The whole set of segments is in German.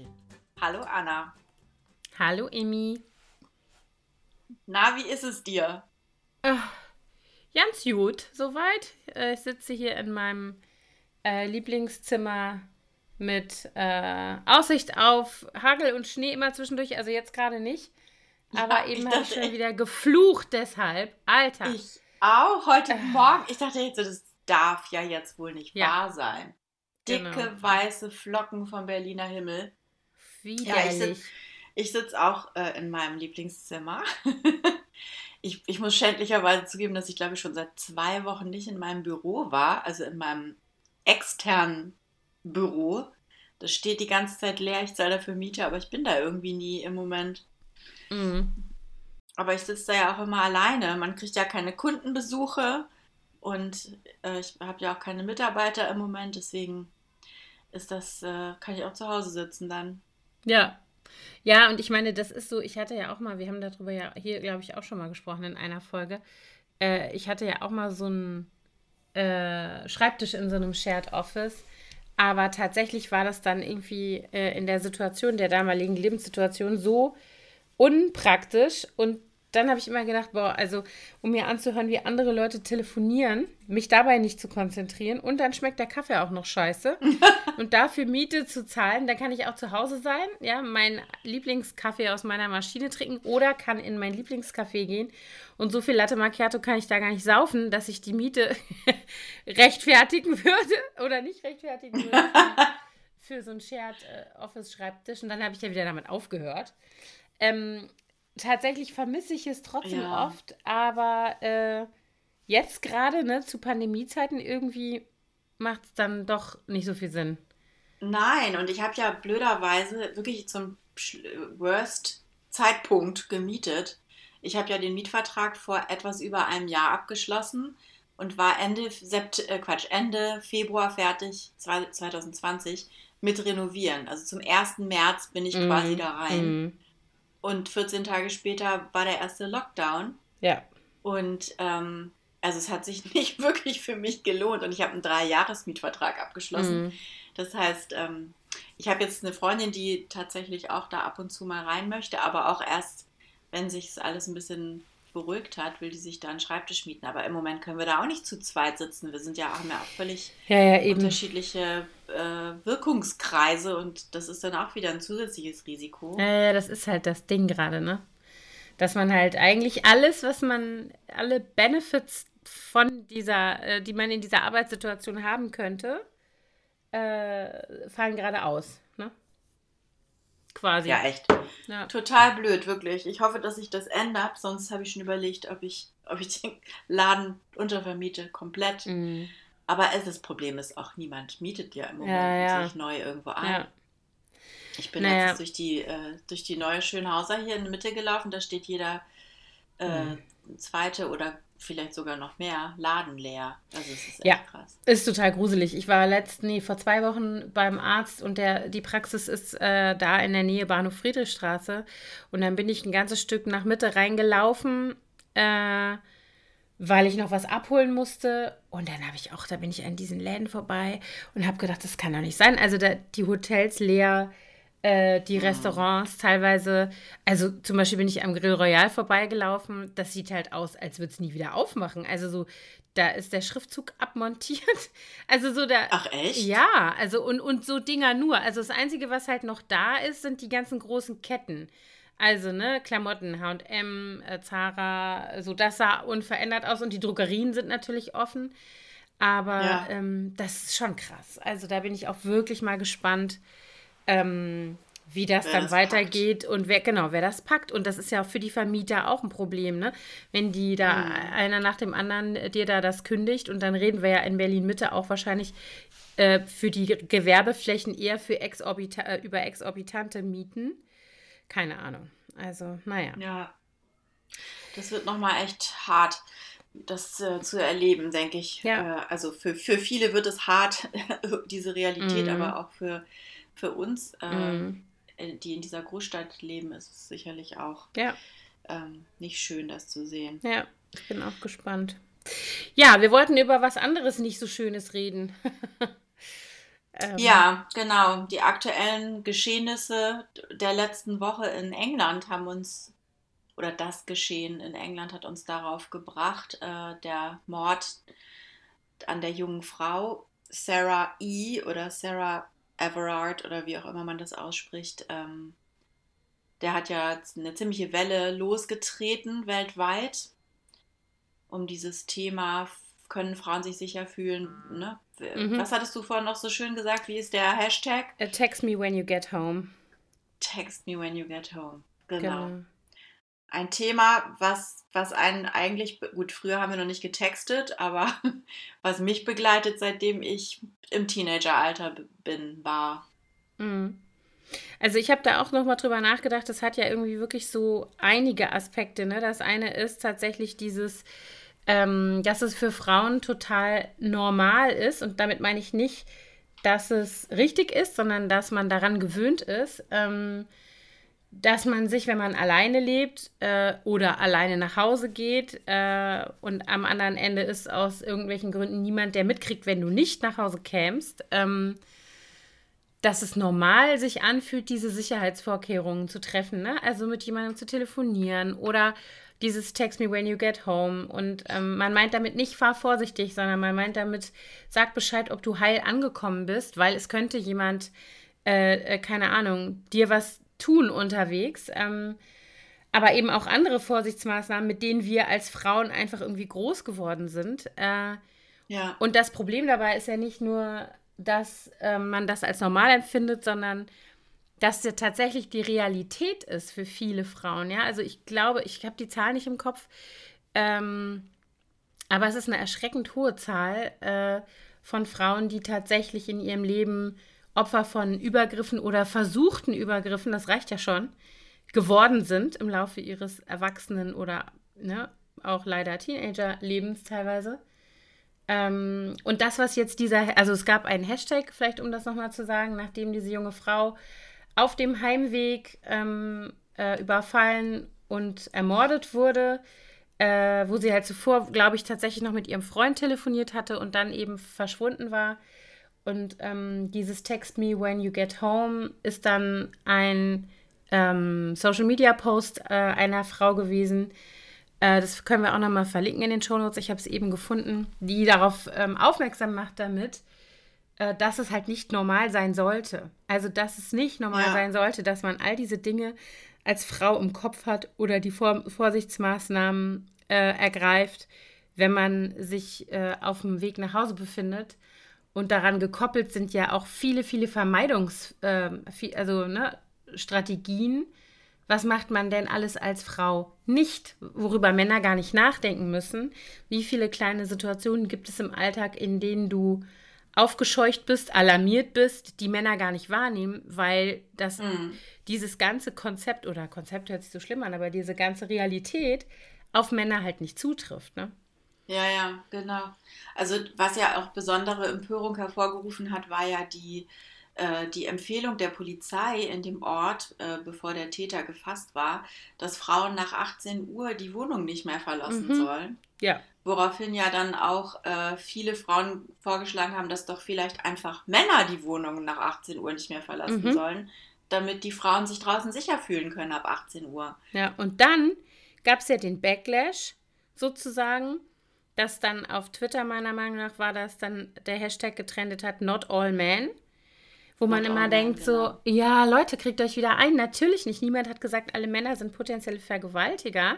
Gin. Hallo Anna. Hallo Emmy. Na, wie ist es dir? Äh, ganz gut, soweit. Äh, ich sitze hier in meinem äh, Lieblingszimmer mit äh, Aussicht auf Hagel und Schnee immer zwischendurch, also jetzt gerade nicht. Aber ja, eben habe ich schon wieder geflucht deshalb. Alter. Ich auch heute äh. Morgen. Ich dachte jetzt, das darf ja jetzt wohl nicht ja. wahr sein. Dicke genau. weiße Flocken vom Berliner Himmel. Widerlich. Ja, ich sitze sitz auch äh, in meinem Lieblingszimmer. ich, ich muss schändlicherweise zugeben, dass ich glaube ich schon seit zwei Wochen nicht in meinem Büro war, also in meinem externen Büro. Das steht die ganze Zeit leer. Ich zahle dafür Miete, aber ich bin da irgendwie nie im Moment. Mhm. Aber ich sitze da ja auch immer alleine. Man kriegt ja keine Kundenbesuche und äh, ich habe ja auch keine Mitarbeiter im Moment. Deswegen ist das, äh, kann ich auch zu Hause sitzen dann. Ja. Ja, und ich meine, das ist so, ich hatte ja auch mal, wir haben darüber ja hier, glaube ich, auch schon mal gesprochen in einer Folge. Äh, ich hatte ja auch mal so einen äh, Schreibtisch in so einem Shared Office. Aber tatsächlich war das dann irgendwie äh, in der Situation, der damaligen Lebenssituation so unpraktisch und dann habe ich immer gedacht, boah, also um mir anzuhören, wie andere Leute telefonieren, mich dabei nicht zu konzentrieren. Und dann schmeckt der Kaffee auch noch scheiße. Und dafür Miete zu zahlen, dann kann ich auch zu Hause sein, ja, meinen Lieblingskaffee aus meiner Maschine trinken oder kann in mein Lieblingscafé gehen. Und so viel Latte Macchiato kann ich da gar nicht saufen, dass ich die Miete rechtfertigen würde oder nicht rechtfertigen würde für so einen Shared äh, Office Schreibtisch und dann habe ich ja wieder damit aufgehört. Ähm, tatsächlich vermisse ich es trotzdem ja. oft, aber äh, jetzt gerade, ne, zu Pandemiezeiten irgendwie macht es dann doch nicht so viel Sinn. Nein, und ich habe ja blöderweise wirklich zum Worst Zeitpunkt gemietet. Ich habe ja den Mietvertrag vor etwas über einem Jahr abgeschlossen und war Ende, Sept äh, Quatsch, Ende Februar fertig, 2020, mit Renovieren. Also zum 1. März bin ich mm, quasi da rein. Mm. Und 14 Tage später war der erste Lockdown. Ja. Und ähm, also es hat sich nicht wirklich für mich gelohnt und ich habe einen Drei-Jahres-Mietvertrag abgeschlossen. Mhm. Das heißt, ähm, ich habe jetzt eine Freundin, die tatsächlich auch da ab und zu mal rein möchte, aber auch erst, wenn sich alles ein bisschen beruhigt hat, will die sich da einen Schreibtisch mieten. Aber im Moment können wir da auch nicht zu zweit sitzen. Wir sind ja auch mehr völlig ja, ja, unterschiedliche äh, Wirkungskreise und das ist dann auch wieder ein zusätzliches Risiko. Ja, ja, das ist halt das Ding gerade, ne? Dass man halt eigentlich alles, was man, alle Benefits von dieser, äh, die man in dieser Arbeitssituation haben könnte, äh, fallen gerade aus? Quasi. Ja, echt. Ja. Total blöd, wirklich. Ich hoffe, dass sich das ändert, sonst habe ich schon überlegt, ob ich, ob ich den Laden untervermiete, komplett. Mhm. Aber das Problem ist auch, niemand mietet ja im Moment ja, ja. sich neu irgendwo ein. Ich bin naja. jetzt durch die, äh, durch die neue Schönhauser hier in der Mitte gelaufen, da steht jeder äh, mhm. zweite oder vielleicht sogar noch mehr Laden leer. Also es ist echt ja, krass. Ist total gruselig. Ich war letzt, nee, vor zwei Wochen beim Arzt und der, die Praxis ist äh, da in der Nähe Bahnhof Friedrichstraße. Und dann bin ich ein ganzes Stück nach Mitte reingelaufen. Äh, weil ich noch was abholen musste. Und dann habe ich auch, da bin ich an diesen Läden vorbei und habe gedacht, das kann doch nicht sein. Also da, die Hotels leer, äh, die Restaurants teilweise. Also zum Beispiel bin ich am Grill Royal vorbeigelaufen. Das sieht halt aus, als würde es nie wieder aufmachen. Also so, da ist der Schriftzug abmontiert. Also so der. Ach echt? Ja, also und, und so Dinger nur. Also das Einzige, was halt noch da ist, sind die ganzen großen Ketten. Also, ne, Klamotten, HM, äh, Zara, so das sah unverändert aus und die Drogerien sind natürlich offen. Aber ja. ähm, das ist schon krass. Also, da bin ich auch wirklich mal gespannt, ähm, wie das wer dann das weitergeht packt. und wer, genau, wer das packt. Und das ist ja auch für die Vermieter auch ein Problem, ne? Wenn die da mhm. einer nach dem anderen dir da das kündigt und dann reden wir ja in Berlin Mitte auch wahrscheinlich äh, für die Gewerbeflächen eher für exorbita äh, über exorbitante Mieten. Keine Ahnung. Also, naja. Ja. Das wird nochmal echt hart, das äh, zu erleben, denke ich. Ja. Äh, also für, für viele wird es hart, diese Realität, mhm. aber auch für, für uns, äh, mhm. die in dieser Großstadt leben, ist es sicherlich auch ja. ähm, nicht schön, das zu sehen. Ja, ich bin auch gespannt. Ja, wir wollten über was anderes nicht so Schönes reden. ähm. Ja, genau. Die aktuellen Geschehnisse der letzten Woche in England haben uns, oder das Geschehen in England hat uns darauf gebracht, äh, der Mord an der jungen Frau Sarah E. oder Sarah Everard oder wie auch immer man das ausspricht. Ähm, der hat ja eine ziemliche Welle losgetreten weltweit um dieses Thema, können Frauen sich sicher fühlen. Ne? Mhm. Was hattest du vorhin noch so schön gesagt? Wie ist der Hashtag? Uh, text me when you get home. Text me when you get home. Genau. genau. Ein Thema, was, was einen eigentlich, gut, früher haben wir noch nicht getextet, aber was mich begleitet, seitdem ich im Teenageralter bin, war. Mhm. Also ich habe da auch noch mal drüber nachgedacht, das hat ja irgendwie wirklich so einige Aspekte. Ne? Das eine ist tatsächlich dieses, ähm, dass es für Frauen total normal ist. Und damit meine ich nicht, dass es richtig ist, sondern dass man daran gewöhnt ist, ähm, dass man sich, wenn man alleine lebt äh, oder alleine nach Hause geht äh, und am anderen Ende ist aus irgendwelchen Gründen niemand, der mitkriegt, wenn du nicht nach Hause kämst, ähm, dass es normal sich anfühlt, diese Sicherheitsvorkehrungen zu treffen. Ne? Also mit jemandem zu telefonieren oder dieses Text me when you get home. Und ähm, man meint damit nicht, fahr vorsichtig, sondern man meint damit, sag Bescheid, ob du heil angekommen bist, weil es könnte jemand, äh, äh, keine Ahnung, dir was tun unterwegs. Ähm, aber eben auch andere Vorsichtsmaßnahmen, mit denen wir als Frauen einfach irgendwie groß geworden sind. Äh, ja. Und das Problem dabei ist ja nicht nur, dass äh, man das als normal empfindet, sondern dass ja tatsächlich die Realität ist für viele Frauen. Ja, also ich glaube, ich habe die Zahl nicht im Kopf, ähm, aber es ist eine erschreckend hohe Zahl äh, von Frauen, die tatsächlich in ihrem Leben Opfer von Übergriffen oder versuchten Übergriffen, das reicht ja schon, geworden sind im Laufe ihres Erwachsenen- oder ne, auch leider Teenager-Lebens teilweise. Ähm, und das, was jetzt dieser, also es gab einen Hashtag, vielleicht um das nochmal zu sagen, nachdem diese junge Frau auf dem Heimweg ähm, äh, überfallen und ermordet wurde, äh, wo sie halt zuvor, glaube ich, tatsächlich noch mit ihrem Freund telefoniert hatte und dann eben verschwunden war. Und ähm, dieses Text Me When You Get Home ist dann ein ähm, Social Media Post äh, einer Frau gewesen. Äh, das können wir auch nochmal verlinken in den Show Notes. Ich habe es eben gefunden, die darauf ähm, aufmerksam macht damit, äh, dass es halt nicht normal sein sollte. Also, dass es nicht normal ja. sein sollte, dass man all diese Dinge als Frau im Kopf hat oder die Vor Vorsichtsmaßnahmen äh, ergreift, wenn man sich äh, auf dem Weg nach Hause befindet. Und daran gekoppelt sind ja auch viele, viele Vermeidungs-, äh, also ne, Strategien. Was macht man denn alles als Frau nicht, worüber Männer gar nicht nachdenken müssen? Wie viele kleine Situationen gibt es im Alltag, in denen du aufgescheucht bist, alarmiert bist, die Männer gar nicht wahrnehmen, weil das mhm. dieses ganze Konzept oder Konzept hört sich so schlimm an, aber diese ganze Realität auf Männer halt nicht zutrifft, ne? Ja, ja, genau. Also was ja auch besondere Empörung hervorgerufen hat, war ja die, äh, die Empfehlung der Polizei in dem Ort, äh, bevor der Täter gefasst war, dass Frauen nach 18 Uhr die Wohnung nicht mehr verlassen mhm. sollen. Ja. Woraufhin ja dann auch äh, viele Frauen vorgeschlagen haben, dass doch vielleicht einfach Männer die Wohnungen nach 18 Uhr nicht mehr verlassen mhm. sollen, damit die Frauen sich draußen sicher fühlen können ab 18 Uhr. Ja, und dann gab es ja den Backlash sozusagen, dass dann auf Twitter meiner Meinung nach war, dass dann der Hashtag getrendet hat, not all men. Wo man immer denkt, genau. so, ja, Leute, kriegt euch wieder ein. Natürlich nicht. Niemand hat gesagt, alle Männer sind potenzielle Vergewaltiger.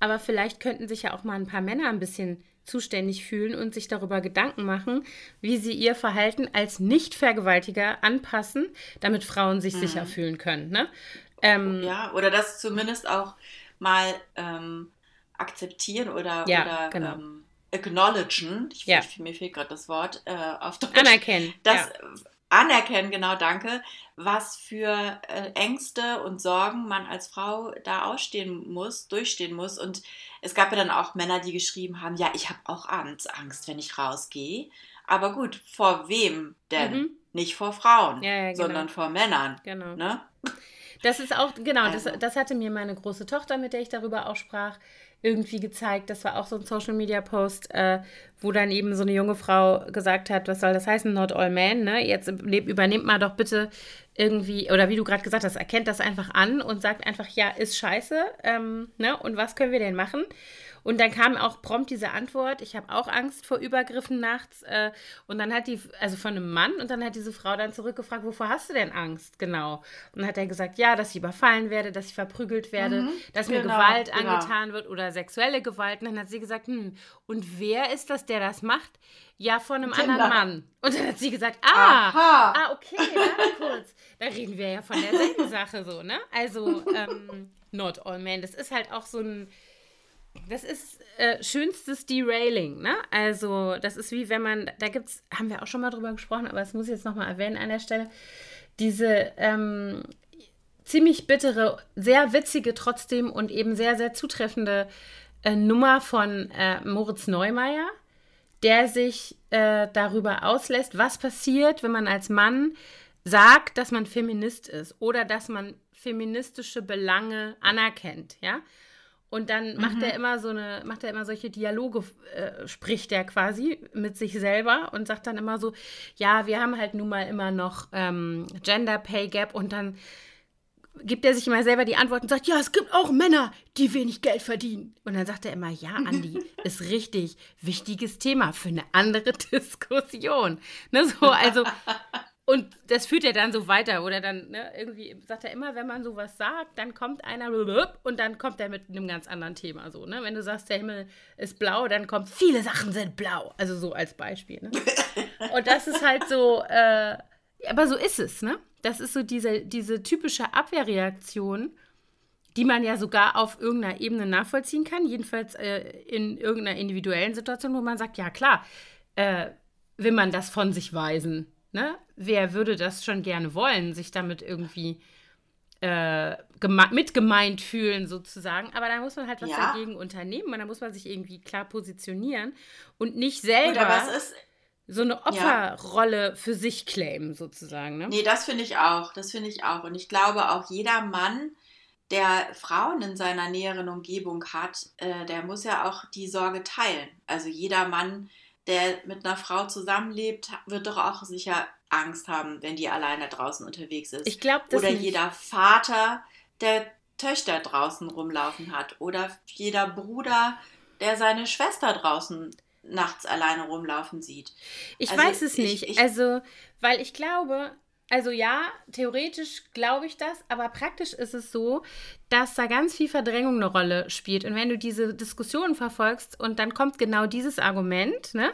Aber vielleicht könnten sich ja auch mal ein paar Männer ein bisschen zuständig fühlen und sich darüber Gedanken machen, wie sie ihr Verhalten als Nicht-Vergewaltiger anpassen, damit Frauen sich mhm. sicher fühlen können. Ne? Ähm, ja, oder das zumindest auch mal ähm, akzeptieren oder, ja, oder genau. ähm, acknowledgen. Ich, ja. ich, mir fehlt gerade das Wort äh, auf Deutsch. Anerkennen. Dass, ja anerkennen, genau, danke, was für äh, Ängste und Sorgen man als Frau da ausstehen muss, durchstehen muss. Und es gab ja dann auch Männer, die geschrieben haben, ja, ich habe auch Angst, wenn ich rausgehe. Aber gut, vor wem denn? Mhm. Nicht vor Frauen, ja, genau. sondern vor Männern. Genau. Ne? Das ist auch, genau, also. das, das hatte mir meine große Tochter, mit der ich darüber auch sprach, irgendwie gezeigt. Das war auch so ein Social Media Post, äh, wo dann eben so eine junge Frau gesagt hat, was soll das heißen, not all men, ne? Jetzt übernehmt mal doch bitte irgendwie, oder wie du gerade gesagt hast, erkennt das einfach an und sagt einfach, ja, ist scheiße, ähm, ne? Und was können wir denn machen? Und dann kam auch prompt diese Antwort, ich habe auch Angst vor Übergriffen nachts. Äh, und dann hat die, also von einem Mann, und dann hat diese Frau dann zurückgefragt, wovor hast du denn Angst? Genau. Und dann hat er gesagt, ja, dass ich überfallen werde, dass ich verprügelt werde, mhm, dass genau, mir Gewalt genau. angetan wird oder sexuelle Gewalt. Und dann hat sie gesagt, hm, und wer ist das, der das macht? Ja, von einem Kinder. anderen Mann. Und dann hat sie gesagt, ah, Aha. ah, okay, warte kurz. Da reden wir ja von derselben Sache so, ne? Also, ähm, not all men. Das ist halt auch so ein das ist äh, schönstes Derailing, ne? Also, das ist wie wenn man, da gibt's, haben wir auch schon mal drüber gesprochen, aber das muss ich jetzt nochmal erwähnen an der Stelle, diese ähm, ziemlich bittere, sehr witzige trotzdem und eben sehr, sehr zutreffende äh, Nummer von äh, Moritz Neumeier, der sich äh, darüber auslässt, was passiert, wenn man als Mann sagt, dass man Feminist ist oder dass man feministische Belange anerkennt, ja? Und dann macht mhm. er immer so eine, macht er immer solche Dialoge, äh, spricht er quasi mit sich selber und sagt dann immer so, ja, wir haben halt nun mal immer noch ähm, Gender Pay Gap und dann gibt er sich immer selber die Antwort und sagt, ja, es gibt auch Männer, die wenig Geld verdienen. Und dann sagt er immer, ja, Andi, ist richtig, wichtiges Thema für eine andere Diskussion. Ne, so, also und das führt ja dann so weiter. Oder dann, ne, irgendwie sagt er immer, wenn man sowas sagt, dann kommt einer und dann kommt er mit einem ganz anderen Thema so. Ne? Wenn du sagst, der Himmel ist blau, dann kommt, viele Sachen sind blau. Also so als Beispiel. Ne? Und das ist halt so, äh, aber so ist es, ne? Das ist so diese, diese typische Abwehrreaktion, die man ja sogar auf irgendeiner Ebene nachvollziehen kann. Jedenfalls äh, in irgendeiner individuellen Situation, wo man sagt, ja klar, äh, will man das von sich weisen Ne? Wer würde das schon gerne wollen, sich damit irgendwie äh, mitgemeint fühlen, sozusagen. Aber da muss man halt was ja. dagegen unternehmen und da muss man sich irgendwie klar positionieren und nicht selber so eine Opferrolle ja. für sich claimen, sozusagen. Ne? Nee, das finde ich auch. Das finde ich auch. Und ich glaube auch, jeder Mann, der Frauen in seiner näheren Umgebung hat, äh, der muss ja auch die Sorge teilen. Also jeder Mann, der mit einer Frau zusammenlebt, wird doch auch sicher Angst haben, wenn die alleine draußen unterwegs ist. Ich glaube das Oder nicht. jeder Vater, der Töchter draußen rumlaufen hat. Oder jeder Bruder, der seine Schwester draußen nachts alleine rumlaufen sieht. Ich also weiß es nicht. Ich, also, weil ich glaube, also ja, theoretisch glaube ich das, aber praktisch ist es so, dass da ganz viel Verdrängung eine Rolle spielt. Und wenn du diese Diskussion verfolgst und dann kommt genau dieses Argument, ne?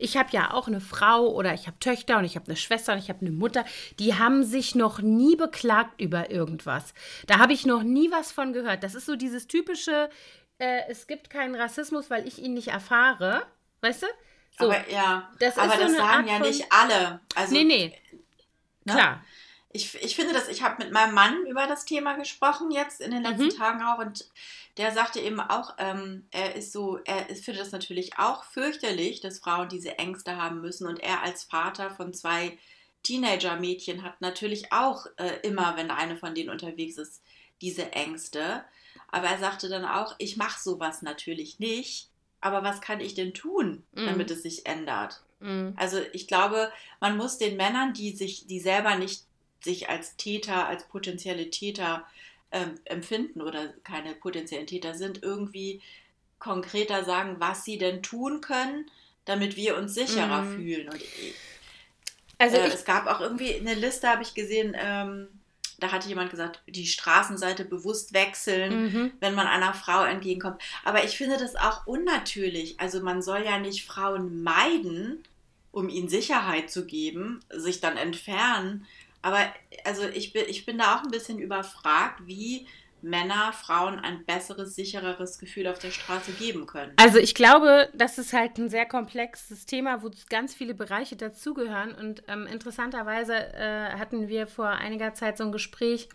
Ich habe ja auch eine Frau oder ich habe Töchter und ich habe eine Schwester und ich habe eine Mutter, die haben sich noch nie beklagt über irgendwas. Da habe ich noch nie was von gehört. Das ist so dieses typische, äh, es gibt keinen Rassismus, weil ich ihn nicht erfahre. Weißt du? So, aber ja, das aber das so sagen Art ja nicht alle. Also, nee, nee. Ne? Klar. Ich, ich finde das, ich habe mit meinem Mann über das Thema gesprochen jetzt in den letzten mhm. Tagen auch und der sagte eben auch, ähm, er ist so, er findet das natürlich auch fürchterlich, dass Frauen diese Ängste haben müssen und er als Vater von zwei Teenager-Mädchen hat natürlich auch äh, immer, wenn eine von denen unterwegs ist, diese Ängste. Aber er sagte dann auch, ich mache sowas natürlich nicht, aber was kann ich denn tun, mhm. damit es sich ändert? Mhm. Also ich glaube, man muss den Männern, die sich, die selber nicht sich als Täter, als potenzielle Täter ähm, empfinden oder keine potenziellen Täter sind, irgendwie konkreter sagen, was sie denn tun können, damit wir uns sicherer mhm. fühlen. Und also äh, es gab auch irgendwie eine Liste, habe ich gesehen, ähm, da hatte jemand gesagt, die Straßenseite bewusst wechseln, mhm. wenn man einer Frau entgegenkommt. Aber ich finde das auch unnatürlich. Also man soll ja nicht Frauen meiden, um ihnen Sicherheit zu geben, sich dann entfernen. Aber also ich bin, ich bin da auch ein bisschen überfragt, wie Männer Frauen ein besseres, sichereres Gefühl auf der Straße geben können. Also ich glaube, das ist halt ein sehr komplexes Thema, wo ganz viele Bereiche dazugehören. Und ähm, interessanterweise äh, hatten wir vor einiger Zeit so ein Gespräch,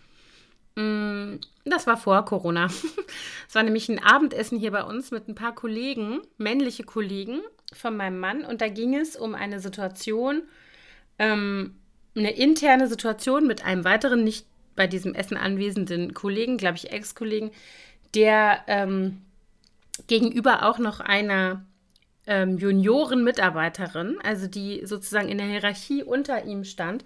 mm, das war vor Corona. Es war nämlich ein Abendessen hier bei uns mit ein paar Kollegen, männliche Kollegen von meinem Mann. Und da ging es um eine Situation, ähm, eine interne Situation mit einem weiteren nicht bei diesem Essen anwesenden Kollegen, glaube ich, Ex-Kollegen, der ähm, gegenüber auch noch einer ähm, Junioren-Mitarbeiterin, also die sozusagen in der Hierarchie unter ihm stand.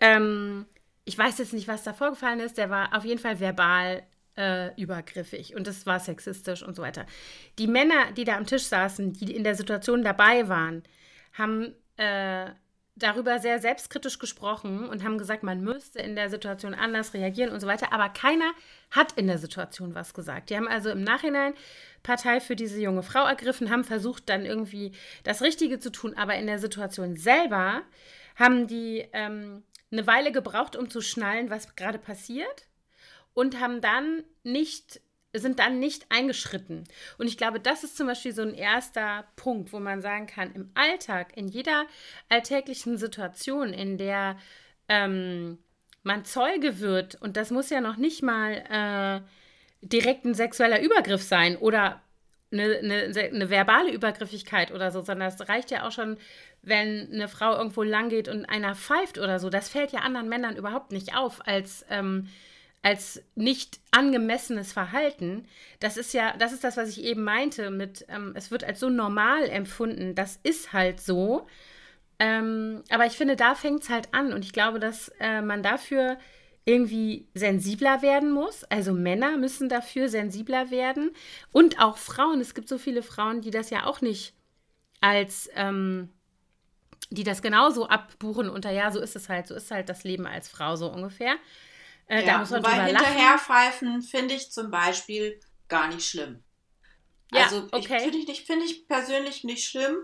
Ähm, ich weiß jetzt nicht, was da vorgefallen ist. Der war auf jeden Fall verbal äh, übergriffig und das war sexistisch und so weiter. Die Männer, die da am Tisch saßen, die in der Situation dabei waren, haben äh, darüber sehr selbstkritisch gesprochen und haben gesagt, man müsste in der Situation anders reagieren und so weiter. Aber keiner hat in der Situation was gesagt. Die haben also im Nachhinein Partei für diese junge Frau ergriffen, haben versucht, dann irgendwie das Richtige zu tun. Aber in der Situation selber haben die ähm, eine Weile gebraucht, um zu schnallen, was gerade passiert. Und haben dann nicht sind dann nicht eingeschritten. Und ich glaube, das ist zum Beispiel so ein erster Punkt, wo man sagen kann, im Alltag, in jeder alltäglichen Situation, in der ähm, man Zeuge wird, und das muss ja noch nicht mal äh, direkt ein sexueller Übergriff sein oder eine, eine, eine, verbale Übergriffigkeit oder so, sondern es reicht ja auch schon, wenn eine Frau irgendwo lang geht und einer pfeift oder so. Das fällt ja anderen Männern überhaupt nicht auf als ähm, als nicht angemessenes Verhalten, das ist ja, das ist das, was ich eben meinte, mit, ähm, es wird als so normal empfunden, das ist halt so. Ähm, aber ich finde, da fängt es halt an und ich glaube, dass äh, man dafür irgendwie sensibler werden muss. Also Männer müssen dafür sensibler werden und auch Frauen. Es gibt so viele Frauen, die das ja auch nicht als, ähm, die das genauso abbuchen unter, ja, so ist es halt, so ist halt das Leben als Frau so ungefähr. Äh, ja, da muss man wobei hinterherpfeifen finde ich zum Beispiel gar nicht schlimm. Ja, also okay. finde ich, nicht, find ich persönlich nicht schlimm.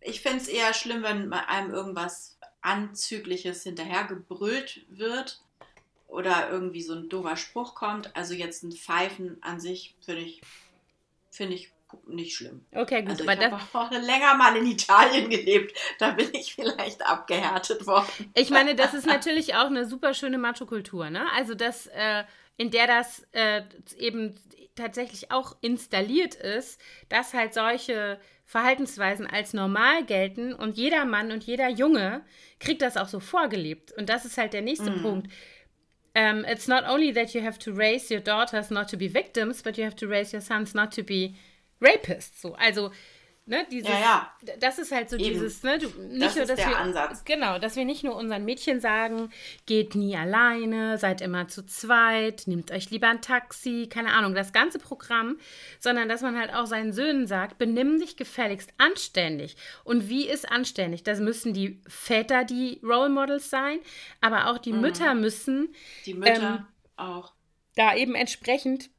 Ich finde es eher schlimm, wenn einem irgendwas Anzügliches hinterhergebrüllt wird oder irgendwie so ein doofer Spruch kommt. Also jetzt ein Pfeifen an sich finde ich, find ich nicht schlimm. Okay, gut. Also ich habe auch länger mal in Italien gelebt. Da bin ich vielleicht abgehärtet worden. Ich meine, das ist natürlich auch eine super schöne Macho-Kultur, ne? Also das, äh, in der das äh, eben tatsächlich auch installiert ist, dass halt solche Verhaltensweisen als normal gelten und jeder Mann und jeder Junge kriegt das auch so vorgelebt. Und das ist halt der nächste mm. Punkt. Um, ähm, it's not only that you have to raise your daughters not to be victims, but you have to raise your sons not to be Rapist. So. Also, ne, dieses, ja, ja. das ist halt so Eben. dieses, ne, du, nicht das nur, dass wir, Ansatz. genau, dass wir nicht nur unseren Mädchen sagen, geht nie alleine, seid immer zu zweit, nehmt euch lieber ein Taxi, keine Ahnung, das ganze Programm, sondern dass man halt auch seinen Söhnen sagt, benimm dich gefälligst anständig. Und wie ist anständig? Das müssen die Väter die Role Models sein, aber auch die mhm. Mütter müssen die Mütter ähm, auch da eben entsprechend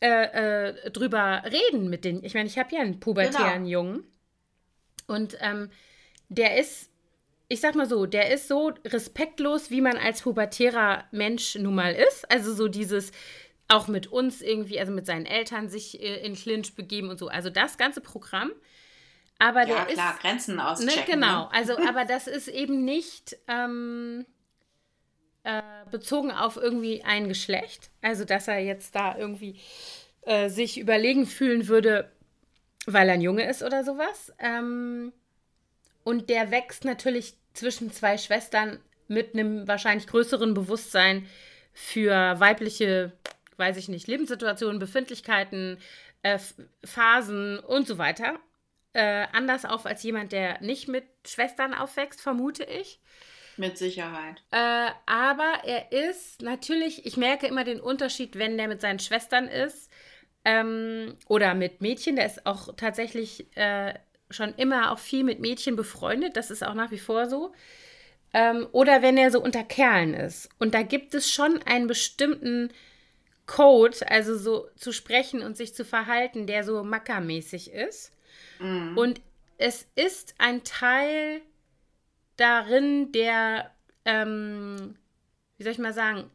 äh, äh, drüber reden mit den. Ich meine, ich habe ja einen pubertären genau. Jungen. Und ähm, der ist, ich sag mal so, der ist so respektlos, wie man als pubertärer Mensch nun mal ist. Also so dieses auch mit uns irgendwie, also mit seinen Eltern sich äh, in Clinch begeben und so. Also das ganze Programm. Aber ja, der klar, ist, Grenzen ne, auschecken. Ne, genau, ne? also aber das ist eben nicht ähm, äh, bezogen auf irgendwie ein Geschlecht. Also, dass er jetzt da irgendwie äh, sich überlegen fühlen würde, weil er ein Junge ist oder sowas. Ähm, und der wächst natürlich zwischen zwei Schwestern mit einem wahrscheinlich größeren Bewusstsein für weibliche, weiß ich nicht, Lebenssituationen, Befindlichkeiten, äh, Phasen und so weiter. Äh, anders auf als jemand, der nicht mit Schwestern aufwächst, vermute ich. Mit Sicherheit. Äh, aber er ist natürlich, ich merke immer den Unterschied, wenn der mit seinen Schwestern ist ähm, oder mit Mädchen. Der ist auch tatsächlich äh, schon immer auch viel mit Mädchen befreundet. Das ist auch nach wie vor so. Ähm, oder wenn er so unter Kerlen ist. Und da gibt es schon einen bestimmten Code, also so zu sprechen und sich zu verhalten, der so mackermäßig ist. Mhm. Und es ist ein Teil darin, der, ähm, wie soll ich mal sagen,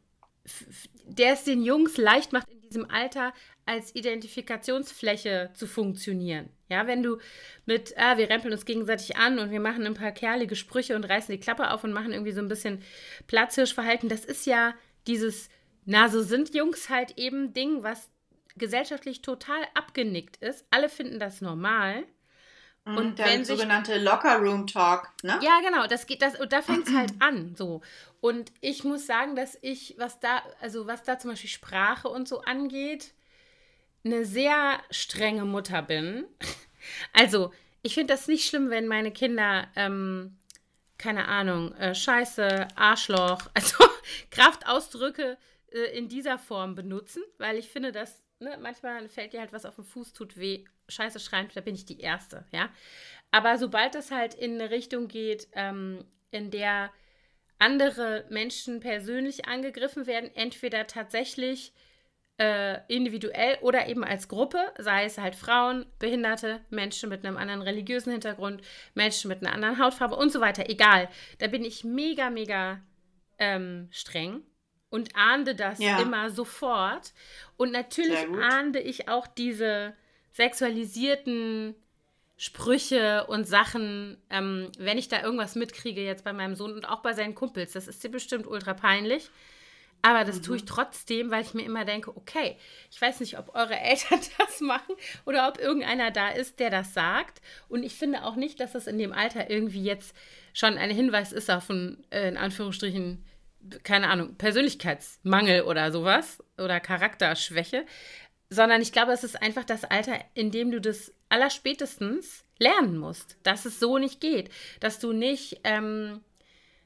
der es den Jungs leicht macht, in diesem Alter als Identifikationsfläche zu funktionieren. Ja, wenn du mit, ah, wir rempeln uns gegenseitig an und wir machen ein paar kerlige Sprüche und reißen die Klappe auf und machen irgendwie so ein bisschen Platzhirschverhalten, das ist ja dieses, na, so sind Jungs halt eben Ding, was gesellschaftlich total abgenickt ist. Alle finden das normal. Und der wenn sogenannte Locker Room Talk, ne? Ja, genau, das geht das und da fängt es halt an, so. Und ich muss sagen, dass ich was da, also was da zum Beispiel Sprache und so angeht, eine sehr strenge Mutter bin. Also, ich finde das nicht schlimm, wenn meine Kinder, ähm, keine Ahnung, äh, Scheiße, Arschloch, also Kraftausdrücke äh, in dieser Form benutzen, weil ich finde, dass ne, manchmal fällt dir halt was auf den Fuß, tut weh, Scheiße schreien, da bin ich die Erste, ja. Aber sobald das halt in eine Richtung geht, ähm, in der andere Menschen persönlich angegriffen werden, entweder tatsächlich äh, individuell oder eben als Gruppe, sei es halt Frauen, Behinderte, Menschen mit einem anderen religiösen Hintergrund, Menschen mit einer anderen Hautfarbe und so weiter, egal. Da bin ich mega, mega ähm, streng und ahnde das ja. immer sofort. Und natürlich ahnde ich auch diese sexualisierten Sprüche und Sachen, ähm, wenn ich da irgendwas mitkriege jetzt bei meinem Sohn und auch bei seinen Kumpels. Das ist dir bestimmt ultra peinlich. Aber das mhm. tue ich mhm. trotzdem, weil ich mir immer denke, okay, ich weiß nicht, ob eure Eltern das machen oder ob irgendeiner da ist, der das sagt. Und ich finde auch nicht, dass das in dem Alter irgendwie jetzt schon ein Hinweis ist auf einen, äh, in Anführungsstrichen, keine Ahnung, Persönlichkeitsmangel oder sowas oder Charakterschwäche, sondern ich glaube, es ist einfach das Alter, in dem du das allerspätestens lernen musst, dass es so nicht geht, dass du nicht, ähm,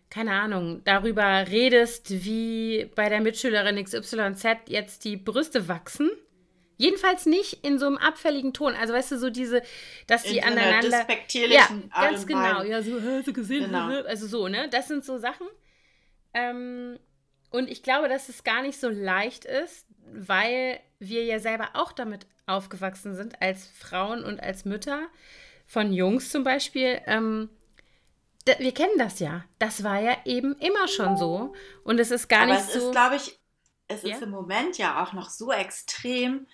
keine Ahnung, darüber redest, wie bei der Mitschülerin XYZ jetzt die Brüste wachsen. Jedenfalls nicht in so einem abfälligen Ton. Also weißt du, so diese, dass die in aneinander. ja, ganz genau. Ja, so, hast du gesehen? Genau. Also so, ne? Das sind so Sachen. Ähm, und ich glaube, dass es gar nicht so leicht ist, weil wir ja selber auch damit aufgewachsen sind, als Frauen und als Mütter von Jungs zum Beispiel. Ähm, wir kennen das ja. Das war ja eben immer schon so. Und es ist gar Aber nicht es so. Ist, glaube ich, es ja? ist im Moment ja auch noch so extrem,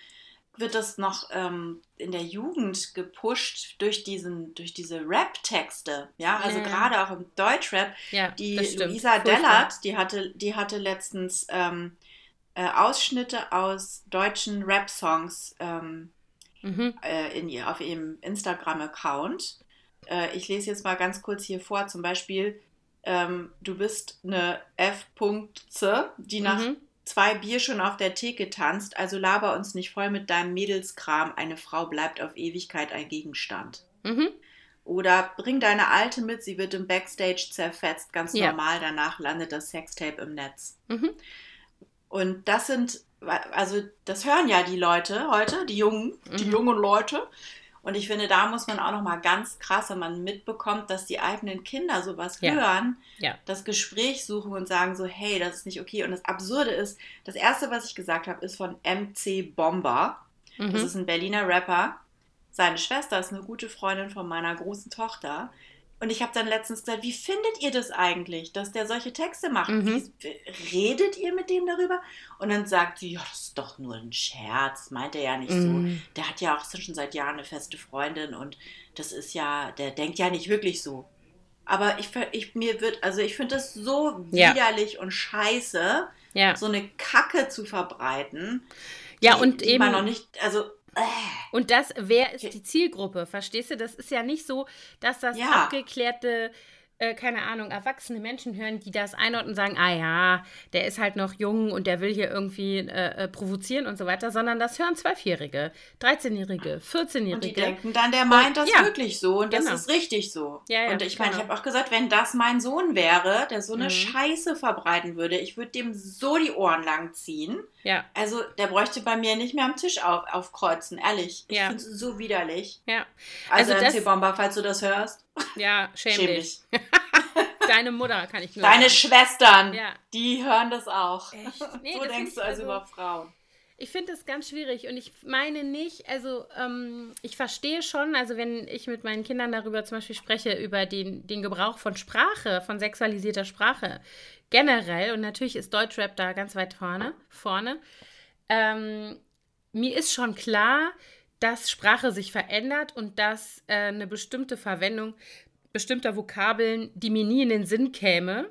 wird das noch ähm, in der Jugend gepusht durch, diesen, durch diese Rap-Texte. Ja, also ja. gerade auch im Deutschrap. Ja, die Luisa Dellert, die hatte, die hatte letztens ähm, äh, Ausschnitte aus deutschen Rap-Songs ähm, mhm. äh, in ihr, auf ihrem Instagram-Account. Äh, ich lese jetzt mal ganz kurz hier vor, zum Beispiel, ähm, du bist eine F.C., die nach mhm. Zwei Bier schon auf der Theke tanzt, also laber uns nicht voll mit deinem Mädelskram, eine Frau bleibt auf Ewigkeit ein Gegenstand. Mhm. Oder bring deine Alte mit, sie wird im Backstage zerfetzt, ganz ja. normal, danach landet das Sextape im Netz. Mhm. Und das sind, also das hören ja die Leute heute, die Jungen, die mhm. jungen Leute. Und ich finde, da muss man auch noch mal ganz krass, wenn man mitbekommt, dass die eigenen Kinder sowas ja. hören, ja. das Gespräch suchen und sagen so, hey, das ist nicht okay. Und das Absurde ist, das Erste, was ich gesagt habe, ist von MC Bomber. Mhm. Das ist ein Berliner Rapper. Seine Schwester ist eine gute Freundin von meiner großen Tochter. Und ich habe dann letztens gesagt, wie findet ihr das eigentlich, dass der solche Texte macht? Mhm. Wie, redet ihr mit dem darüber? Und dann sagt sie, ja, das ist doch nur ein Scherz, meint er ja nicht mhm. so. Der hat ja auch schon seit Jahren eine feste Freundin und das ist ja, der denkt ja nicht wirklich so. Aber ich, ich mir wird, also ich finde das so ja. widerlich und scheiße, ja. so eine Kacke zu verbreiten. Ja, die, und die eben. Man noch nicht, also und das, wer ist die Zielgruppe? Verstehst du? Das ist ja nicht so, dass das ja. abgeklärte äh, keine Ahnung, erwachsene Menschen hören, die das einordnen und sagen, ah ja, der ist halt noch jung und der will hier irgendwie äh, äh provozieren und so weiter, sondern das hören Zwölfjährige, 13-Jährige, 14-Jährige. Und die denken dann, der meint das ja, wirklich so und genau. das ist richtig so. Ja, ja, und ich meine, genau. ich habe auch gesagt, wenn das mein Sohn wäre, der so eine mhm. Scheiße verbreiten würde, ich würde dem so die Ohren lang ziehen. Ja. Also der bräuchte bei mir nicht mehr am Tisch auf, aufkreuzen, ehrlich. Ich ja. finde es so widerlich. Ja. Also, also MC-Bomber, falls du das hörst. Ja, schäm, schäm dich. Deine Mutter kann ich nur Deine sagen. Schwestern, ja. die hören das auch. Nee, so denkst du also, also über Frauen. Ich finde das ganz schwierig und ich meine nicht, also ähm, ich verstehe schon, also wenn ich mit meinen Kindern darüber zum Beispiel spreche, über den, den Gebrauch von Sprache, von sexualisierter Sprache generell und natürlich ist Deutschrap da ganz weit vorne, vorne. Ähm, mir ist schon klar, dass Sprache sich verändert und dass äh, eine bestimmte Verwendung bestimmter Vokabeln, die mir nie in den Sinn käme,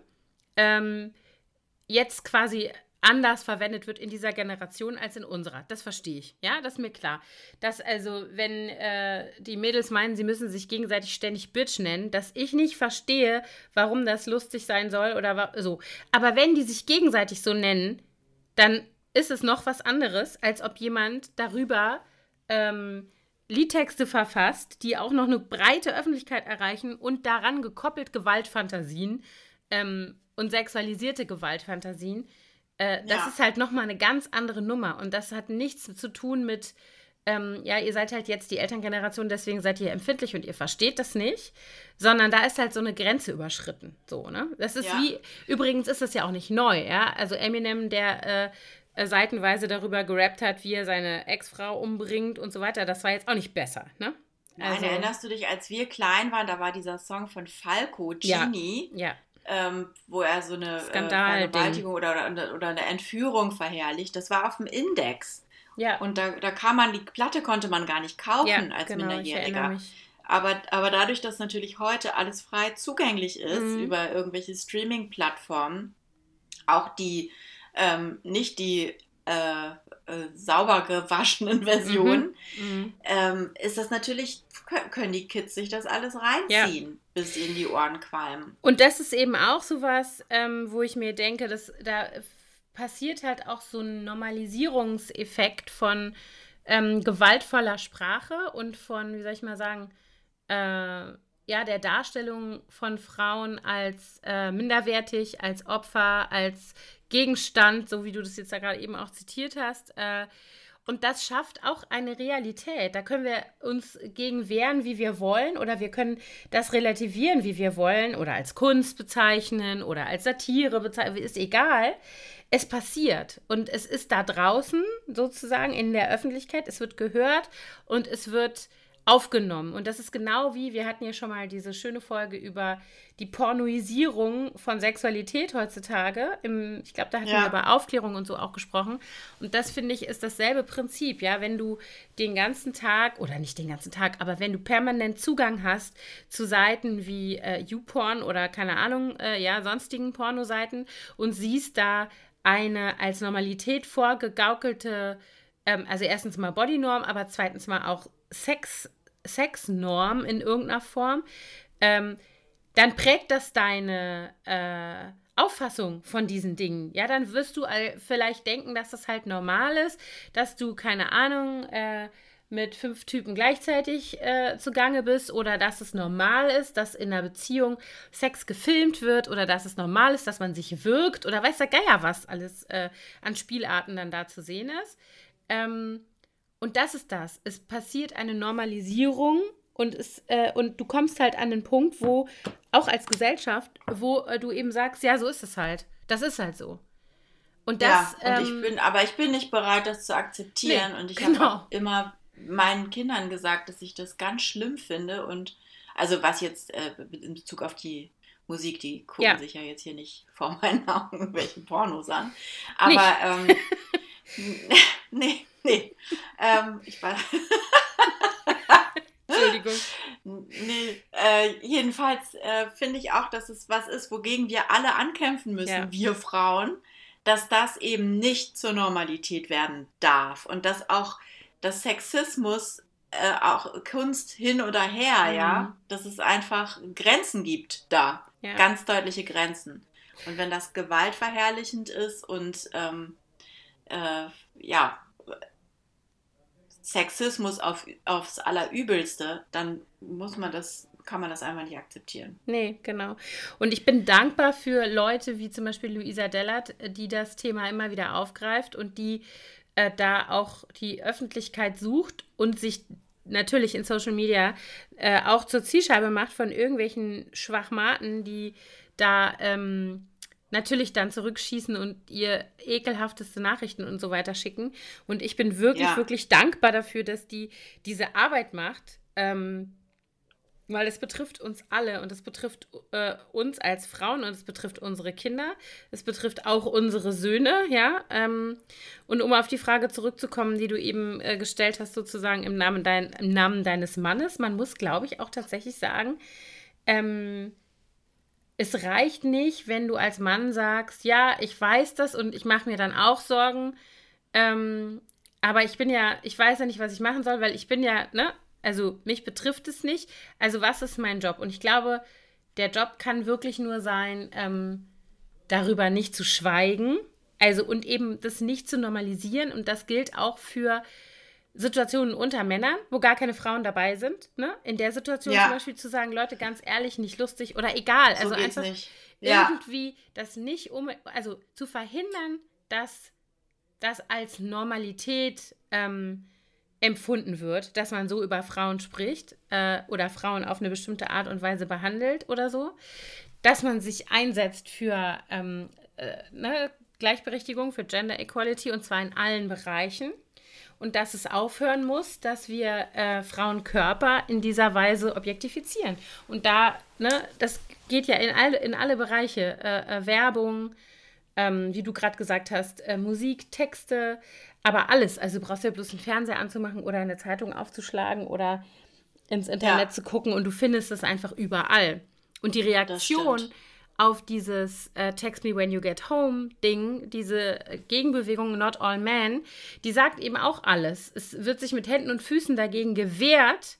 ähm, jetzt quasi anders verwendet wird in dieser Generation als in unserer. Das verstehe ich. Ja, das ist mir klar. Dass also, wenn äh, die Mädels meinen, sie müssen sich gegenseitig ständig Bitch nennen, dass ich nicht verstehe, warum das lustig sein soll oder so. Aber wenn die sich gegenseitig so nennen, dann ist es noch was anderes, als ob jemand darüber ähm, Liedtexte verfasst, die auch noch eine breite Öffentlichkeit erreichen und daran gekoppelt Gewaltfantasien ähm, und sexualisierte Gewaltfantasien. Äh, das ja. ist halt nochmal eine ganz andere Nummer. Und das hat nichts zu tun mit, ähm, ja, ihr seid halt jetzt die Elterngeneration, deswegen seid ihr empfindlich und ihr versteht das nicht, sondern da ist halt so eine Grenze überschritten. So, ne? Das ist ja. wie, übrigens ist das ja auch nicht neu, ja. Also Eminem, der äh, seitenweise darüber gerappt hat, wie er seine Ex-Frau umbringt und so weiter, das war jetzt auch nicht besser, ne? Nein, also, erinnerst du dich, als wir klein waren, da war dieser Song von Falco, Genie, ja, ja. Ähm, wo er so eine äh, Vergewaltigung oder, oder, oder, eine Entführung verherrlicht. Das war auf dem Index. Ja. Und da, da kann man, die Platte konnte man gar nicht kaufen ja, als genau, Minderjähriger. Aber, aber dadurch, dass natürlich heute alles frei zugänglich ist mhm. über irgendwelche Streaming-Plattformen, auch die ähm, nicht die äh, äh, sauber gewaschenen mhm. Mhm. Ähm, ist das natürlich, können die Kids sich das alles reinziehen, ja. bis in die Ohren qualmen. Und das ist eben auch so was, ähm, wo ich mir denke, dass da passiert halt auch so ein Normalisierungseffekt von ähm, gewaltvoller Sprache und von, wie soll ich mal sagen, äh, ja, der Darstellung von Frauen als äh, minderwertig, als Opfer, als Gegenstand, so wie du das jetzt da gerade eben auch zitiert hast. Äh, und das schafft auch eine Realität. Da können wir uns gegen wehren, wie wir wollen, oder wir können das relativieren, wie wir wollen, oder als Kunst bezeichnen oder als Satire bezeichnen, ist egal. Es passiert und es ist da draußen sozusagen in der Öffentlichkeit, es wird gehört und es wird aufgenommen. Und das ist genau wie, wir hatten ja schon mal diese schöne Folge über die Pornoisierung von Sexualität heutzutage. Im, ich glaube, da hatten ja. wir über Aufklärung und so auch gesprochen. Und das finde ich ist dasselbe Prinzip, ja, wenn du den ganzen Tag, oder nicht den ganzen Tag, aber wenn du permanent Zugang hast zu Seiten wie äh, YouPorn oder keine Ahnung, äh, ja, sonstigen Pornoseiten und siehst da eine als Normalität vorgegaukelte ähm, also erstens mal Bodynorm, aber zweitens mal auch Sex, Sexnorm in irgendeiner Form, ähm, dann prägt das deine äh, Auffassung von diesen Dingen. Ja, dann wirst du vielleicht denken, dass das halt normal ist, dass du, keine Ahnung, äh, mit fünf Typen gleichzeitig äh, zugange bist oder dass es normal ist, dass in einer Beziehung Sex gefilmt wird oder dass es normal ist, dass man sich wirkt oder weiß der Geier was alles äh, an Spielarten dann da zu sehen ist. Ähm, und das ist das. Es passiert eine Normalisierung und, es, äh, und du kommst halt an den Punkt, wo auch als Gesellschaft, wo äh, du eben sagst, ja, so ist es halt. Das ist halt so. Und das, ja, und ähm, ich bin, aber ich bin nicht bereit, das zu akzeptieren. Nee, und ich genau. habe auch immer meinen Kindern gesagt, dass ich das ganz schlimm finde. Und also was jetzt äh, in Bezug auf die Musik, die gucken ja. sich ja jetzt hier nicht vor meinen Augen welchen Pornos an. Aber ähm, nee, nee. Ähm, ich war. Entschuldigung. Nee, äh, jedenfalls äh, finde ich auch, dass es was ist, wogegen wir alle ankämpfen müssen, ja. wir Frauen, dass das eben nicht zur Normalität werden darf und dass auch das Sexismus äh, auch Kunst hin oder her, mhm. ja, dass es einfach Grenzen gibt da, ja. ganz deutliche Grenzen. Und wenn das gewaltverherrlichend ist und ähm, äh, ja, Sexismus auf, aufs Allerübelste, dann muss man das, kann man das einfach nicht akzeptieren. Nee, genau. Und ich bin dankbar für Leute wie zum Beispiel Luisa Dellert, die das Thema immer wieder aufgreift und die äh, da auch die Öffentlichkeit sucht und sich natürlich in Social Media äh, auch zur Zielscheibe macht von irgendwelchen Schwachmaten, die da ähm, natürlich dann zurückschießen und ihr ekelhafteste Nachrichten und so weiter schicken. Und ich bin wirklich, ja. wirklich dankbar dafür, dass die diese Arbeit macht. Ähm, weil es betrifft uns alle und es betrifft äh, uns als Frauen und es betrifft unsere Kinder. Es betrifft auch unsere Söhne, ja. Ähm, und um auf die Frage zurückzukommen, die du eben äh, gestellt hast, sozusagen im Namen, dein, im Namen deines Mannes, man muss, glaube ich, auch tatsächlich sagen, ähm, es reicht nicht, wenn du als Mann sagst, ja, ich weiß das und ich mache mir dann auch Sorgen. Ähm, aber ich bin ja, ich weiß ja nicht, was ich machen soll, weil ich bin ja, ne, also mich betrifft es nicht. Also was ist mein Job? Und ich glaube, der Job kann wirklich nur sein, ähm, darüber nicht zu schweigen, Also und eben das nicht zu normalisieren und das gilt auch für Situationen unter Männern, wo gar keine Frauen dabei sind. Ne? In der Situation ja. zum Beispiel zu sagen, Leute, ganz ehrlich, nicht lustig oder egal. So also einfach ja. irgendwie das nicht um, also zu verhindern, dass das als Normalität ähm, empfunden wird, dass man so über Frauen spricht äh, oder Frauen auf eine bestimmte Art und Weise behandelt oder so, dass man sich einsetzt für ähm, äh, ne, Gleichberechtigung, für Gender Equality und zwar in allen Bereichen und dass es aufhören muss, dass wir äh, Frauenkörper in dieser Weise objektifizieren. Und da, ne, das geht ja in alle, in alle Bereiche, äh, äh, Werbung, ähm, wie du gerade gesagt hast, äh, Musik, Texte, aber alles. Also du brauchst ja bloß einen Fernseher anzumachen oder eine Zeitung aufzuschlagen oder ins Internet ja. zu gucken und du findest es einfach überall. Und die Reaktion auf dieses äh, Text Me When You Get Home Ding, diese Gegenbewegung Not All Men, die sagt eben auch alles. Es wird sich mit Händen und Füßen dagegen gewehrt,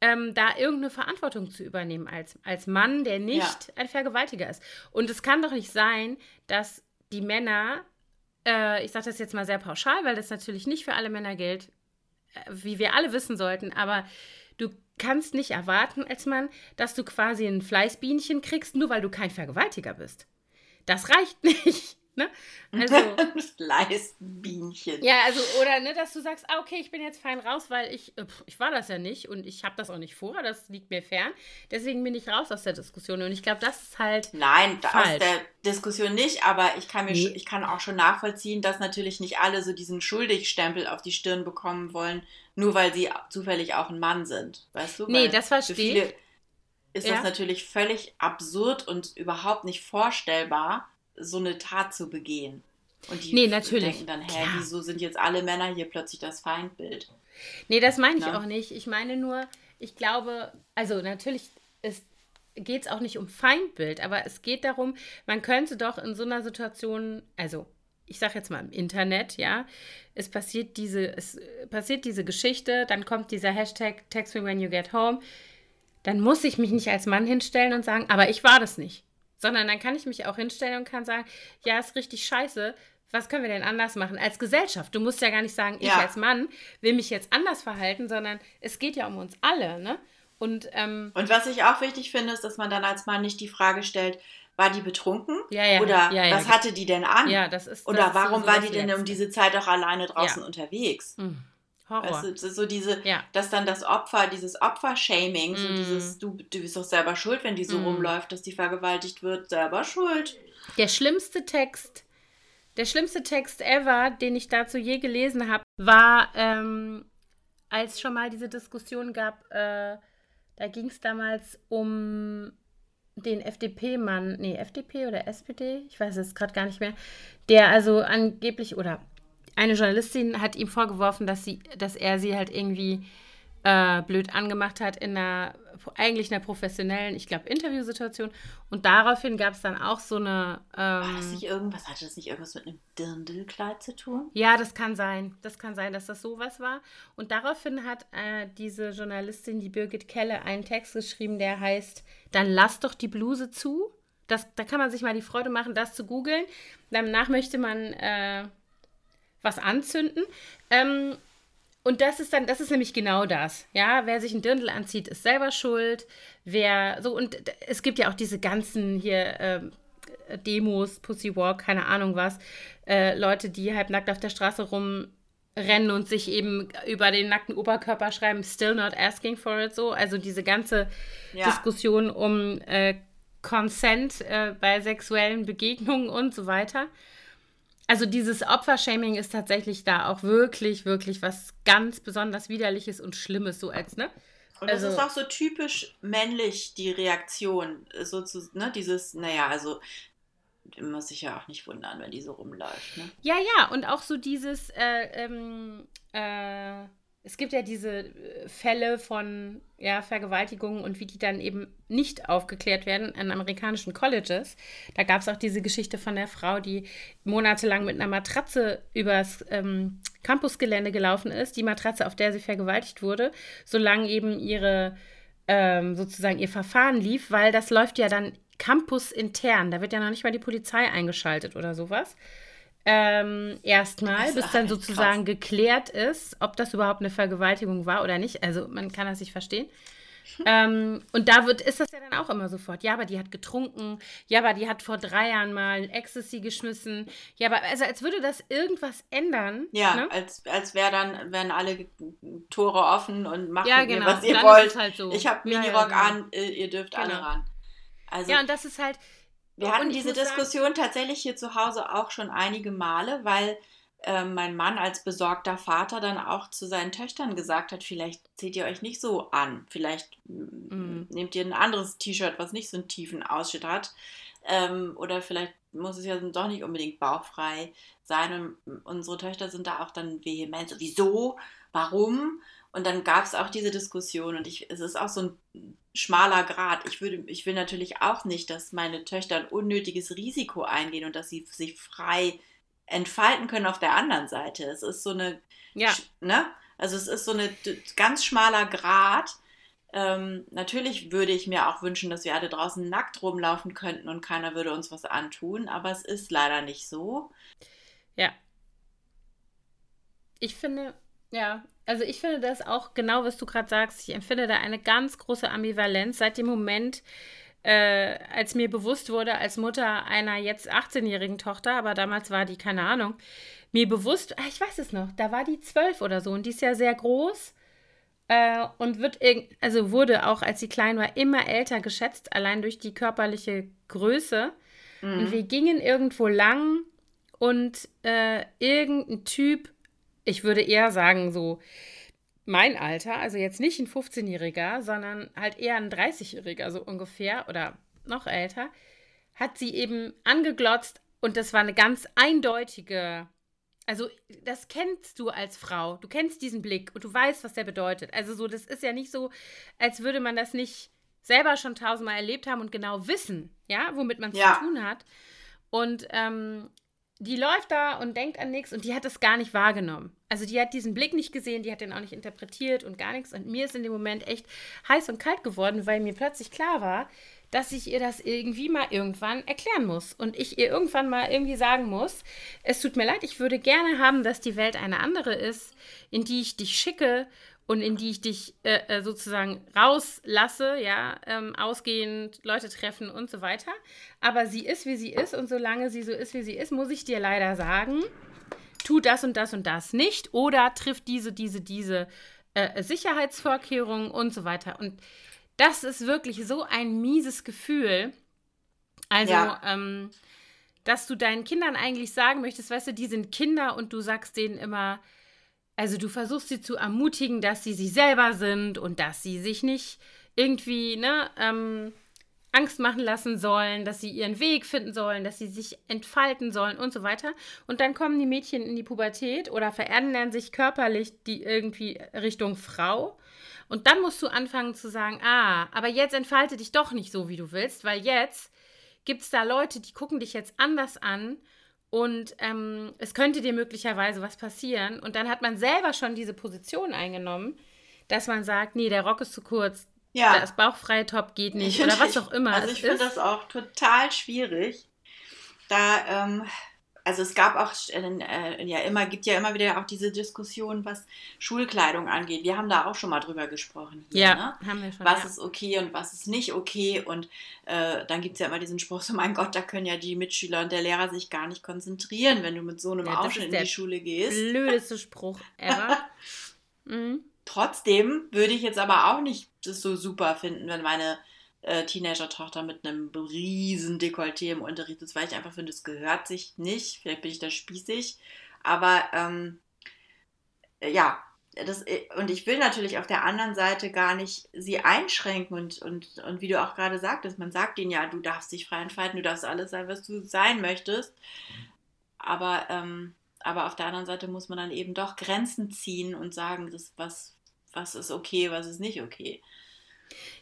ähm, da irgendeine Verantwortung zu übernehmen als, als Mann, der nicht ja. ein Vergewaltiger ist. Und es kann doch nicht sein, dass die Männer, äh, ich sage das jetzt mal sehr pauschal, weil das natürlich nicht für alle Männer gilt, äh, wie wir alle wissen sollten, aber kannst nicht erwarten als Mann, dass du quasi ein Fleißbienchen kriegst, nur weil du kein Vergewaltiger bist. Das reicht nicht. Ne? Also, Fleißbienchen. Ja, also, oder ne, dass du sagst, ah, okay, ich bin jetzt fein raus, weil ich, äh, ich war das ja nicht und ich habe das auch nicht vor, das liegt mir fern. Deswegen bin ich raus aus der Diskussion und ich glaube, das ist halt. Nein, falsch. aus der Diskussion nicht, aber ich kann, mir nee. ich kann auch schon nachvollziehen, dass natürlich nicht alle so diesen Schuldigstempel auf die Stirn bekommen wollen, nur weil sie zufällig auch ein Mann sind. Weißt du? Nee, weil das verstehe ich. Ist ja. das natürlich völlig absurd und überhaupt nicht vorstellbar, so eine Tat zu begehen. Und die nee, natürlich. denken dann, hä, Klar. wieso sind jetzt alle Männer hier plötzlich das Feindbild? Nee, das meine ich Na? auch nicht. Ich meine nur, ich glaube, also natürlich geht es auch nicht um Feindbild, aber es geht darum, man könnte doch in so einer Situation, also ich sage jetzt mal im Internet, ja, es passiert diese, es passiert diese Geschichte, dann kommt dieser Hashtag Text me when you get home, dann muss ich mich nicht als Mann hinstellen und sagen, aber ich war das nicht. Sondern dann kann ich mich auch hinstellen und kann sagen, ja, ist richtig scheiße. Was können wir denn anders machen als Gesellschaft? Du musst ja gar nicht sagen, ja. ich als Mann will mich jetzt anders verhalten, sondern es geht ja um uns alle, ne? Und, ähm, und was ich auch wichtig finde, ist, dass man dann als Mann nicht die Frage stellt, war die betrunken? Ja, ja, Oder ja, was hatte die denn an? Ja, das ist. Oder das warum ist war die denn um diese Zeit auch alleine draußen unterwegs? Mhm. Horror. Weißt du, so diese, ja. dass dann das Opfer, dieses Opfer-Shaming, mm. so dieses, du, du bist doch selber schuld, wenn die so mm. rumläuft, dass die vergewaltigt wird, selber schuld. Der schlimmste Text, der schlimmste Text ever, den ich dazu je gelesen habe, war, ähm, als schon mal diese Diskussion gab, äh, da ging es damals um den FDP-Mann, nee, FDP oder SPD, ich weiß es gerade gar nicht mehr, der also angeblich oder eine Journalistin hat ihm vorgeworfen, dass, sie, dass er sie halt irgendwie äh, blöd angemacht hat in einer eigentlich einer professionellen, ich glaube, Interviewsituation. Und daraufhin gab es dann auch so eine. Ähm, War das nicht irgendwas? Hatte das nicht irgendwas mit einem Dirndlkleid zu tun? Ja, das kann sein. Das kann sein, dass das sowas war. Und daraufhin hat äh, diese Journalistin, die Birgit Kelle, einen Text geschrieben, der heißt: Dann lass doch die Bluse zu. Das, da kann man sich mal die Freude machen, das zu googeln. Danach möchte man. Äh, was anzünden. Ähm, und das ist dann, das ist nämlich genau das. Ja, wer sich ein Dirndl anzieht, ist selber schuld. Wer so, und es gibt ja auch diese ganzen hier ähm, Demos, Pussy Walk, keine Ahnung was, äh, Leute, die halb nackt auf der Straße rumrennen und sich eben über den nackten Oberkörper schreiben, still not asking for it, so. Also diese ganze ja. Diskussion um äh, Consent äh, bei sexuellen Begegnungen und so weiter also dieses Opfershaming ist tatsächlich da auch wirklich, wirklich was ganz besonders widerliches und Schlimmes, so als, ne? Und das also, ist auch so typisch männlich, die Reaktion, so zu, ne, dieses, naja, also muss sich ja auch nicht wundern, wenn die so rumläuft. Ne? Ja, ja, und auch so dieses, äh, ähm, äh, es gibt ja diese äh, Fälle von ja, Vergewaltigungen und wie die dann eben nicht aufgeklärt werden an amerikanischen Colleges. Da gab es auch diese Geschichte von der Frau, die monatelang mit einer Matratze übers ähm, Campusgelände gelaufen ist, die Matratze, auf der sie vergewaltigt wurde, solange eben ihre ähm, sozusagen ihr Verfahren lief, weil das läuft ja dann campusintern. Da wird ja noch nicht mal die Polizei eingeschaltet oder sowas. Ähm, erstmal, bis dann sozusagen krass. geklärt ist, ob das überhaupt eine Vergewaltigung war oder nicht. Also man kann das nicht verstehen. ähm, und da wird, ist das ja dann auch immer sofort. Ja, aber die hat getrunken. Ja, aber die hat vor drei Jahren mal Ecstasy geschmissen. Ja, aber also als würde das irgendwas ändern. Ja, ne? als, als wäre dann, wären alle Tore offen und machen ja, genau. ihr, was ihr wollt. Halt so. Ich habe Minirock ja, ja, genau. an, ihr dürft genau. alle ran. Also, ja, und das ist halt. Wir hatten diese Diskussion sagen, tatsächlich hier zu Hause auch schon einige Male, weil äh, mein Mann als besorgter Vater dann auch zu seinen Töchtern gesagt hat, vielleicht zieht ihr euch nicht so an, vielleicht mhm. nehmt ihr ein anderes T-Shirt, was nicht so einen tiefen Ausschnitt hat. Ähm, oder vielleicht muss es ja doch nicht unbedingt bauchfrei sein. Und unsere Töchter sind da auch dann vehement, so, wieso, warum? Und dann gab es auch diese Diskussion und ich, es ist auch so ein schmaler Grad. Ich, würde, ich will natürlich auch nicht, dass meine Töchter ein unnötiges Risiko eingehen und dass sie sich frei entfalten können auf der anderen Seite. Es ist so eine, ja. ne? Also es ist so ein ganz schmaler Grad. Ähm, natürlich würde ich mir auch wünschen, dass wir alle draußen nackt rumlaufen könnten und keiner würde uns was antun, aber es ist leider nicht so. Ja. Ich finde, ja, also ich finde das auch genau, was du gerade sagst. Ich empfinde da eine ganz große Ambivalenz seit dem Moment, äh, als mir bewusst wurde, als Mutter einer jetzt 18-jährigen Tochter, aber damals war die, keine Ahnung, mir bewusst, ah, ich weiß es noch, da war die zwölf oder so und die ist ja sehr groß äh, und wird, also wurde auch, als sie klein war, immer älter geschätzt, allein durch die körperliche Größe. Mhm. Und wir gingen irgendwo lang und äh, irgendein Typ, ich würde eher sagen, so mein Alter, also jetzt nicht ein 15-Jähriger, sondern halt eher ein 30-Jähriger, so ungefähr oder noch älter, hat sie eben angeglotzt und das war eine ganz eindeutige, also das kennst du als Frau, du kennst diesen Blick und du weißt, was der bedeutet. Also so, das ist ja nicht so, als würde man das nicht selber schon tausendmal erlebt haben und genau wissen, ja, womit man es ja. zu tun hat. Und ähm, die läuft da und denkt an nichts und die hat das gar nicht wahrgenommen. Also die hat diesen Blick nicht gesehen, die hat den auch nicht interpretiert und gar nichts. Und mir ist in dem Moment echt heiß und kalt geworden, weil mir plötzlich klar war, dass ich ihr das irgendwie mal irgendwann erklären muss. Und ich ihr irgendwann mal irgendwie sagen muss, es tut mir leid, ich würde gerne haben, dass die Welt eine andere ist, in die ich dich schicke und in die ich dich äh, äh, sozusagen rauslasse, ja, ähm, ausgehend, Leute treffen und so weiter. Aber sie ist, wie sie ist und solange sie so ist, wie sie ist, muss ich dir leider sagen, tu das und das und das nicht oder trifft diese, diese, diese äh, Sicherheitsvorkehrungen und so weiter. Und das ist wirklich so ein mieses Gefühl. Also, ja. ähm, dass du deinen Kindern eigentlich sagen möchtest, weißt du, die sind Kinder und du sagst denen immer, also du versuchst sie zu ermutigen, dass sie sie selber sind und dass sie sich nicht irgendwie ne, ähm, Angst machen lassen sollen, dass sie ihren Weg finden sollen, dass sie sich entfalten sollen und so weiter. Und dann kommen die Mädchen in die Pubertät oder verändern sich körperlich die irgendwie Richtung Frau. Und dann musst du anfangen zu sagen, ah, aber jetzt entfalte dich doch nicht so, wie du willst, weil jetzt gibt es da Leute, die gucken dich jetzt anders an und ähm, es könnte dir möglicherweise was passieren. Und dann hat man selber schon diese Position eingenommen, dass man sagt, nee, der Rock ist zu kurz, ja. das bauchfreie Top geht nicht oder was auch immer. Also ich finde das auch total schwierig. Da ähm, also es gab auch äh, ja immer, gibt ja immer wieder auch diese Diskussion, was Schulkleidung angeht. Wir haben da auch schon mal drüber gesprochen. Hier, ja, ne? haben wir schon. Was ja. ist okay und was ist nicht okay. Und äh, dann gibt es ja immer diesen Spruch, so mein Gott, da können ja die Mitschüler und der Lehrer sich gar nicht konzentrieren, wenn du mit so einem ja, Ausschnitt in die Schule gehst. Blödeste Spruch ever. mhm. Trotzdem würde ich jetzt aber auch nicht das so super finden, wenn meine äh, Teenager-Tochter mit einem riesen Dekolleté im Unterricht ist, weil ich einfach finde, es gehört sich nicht. Vielleicht bin ich da spießig. Aber ähm, ja, das, äh, und ich will natürlich auf der anderen Seite gar nicht sie einschränken und, und, und wie du auch gerade sagtest, man sagt ihnen ja, du darfst dich frei entfalten, du darfst alles sein, was du sein möchtest. Aber, ähm, aber auf der anderen Seite muss man dann eben doch Grenzen ziehen und sagen, das, was, was ist okay, was ist nicht okay.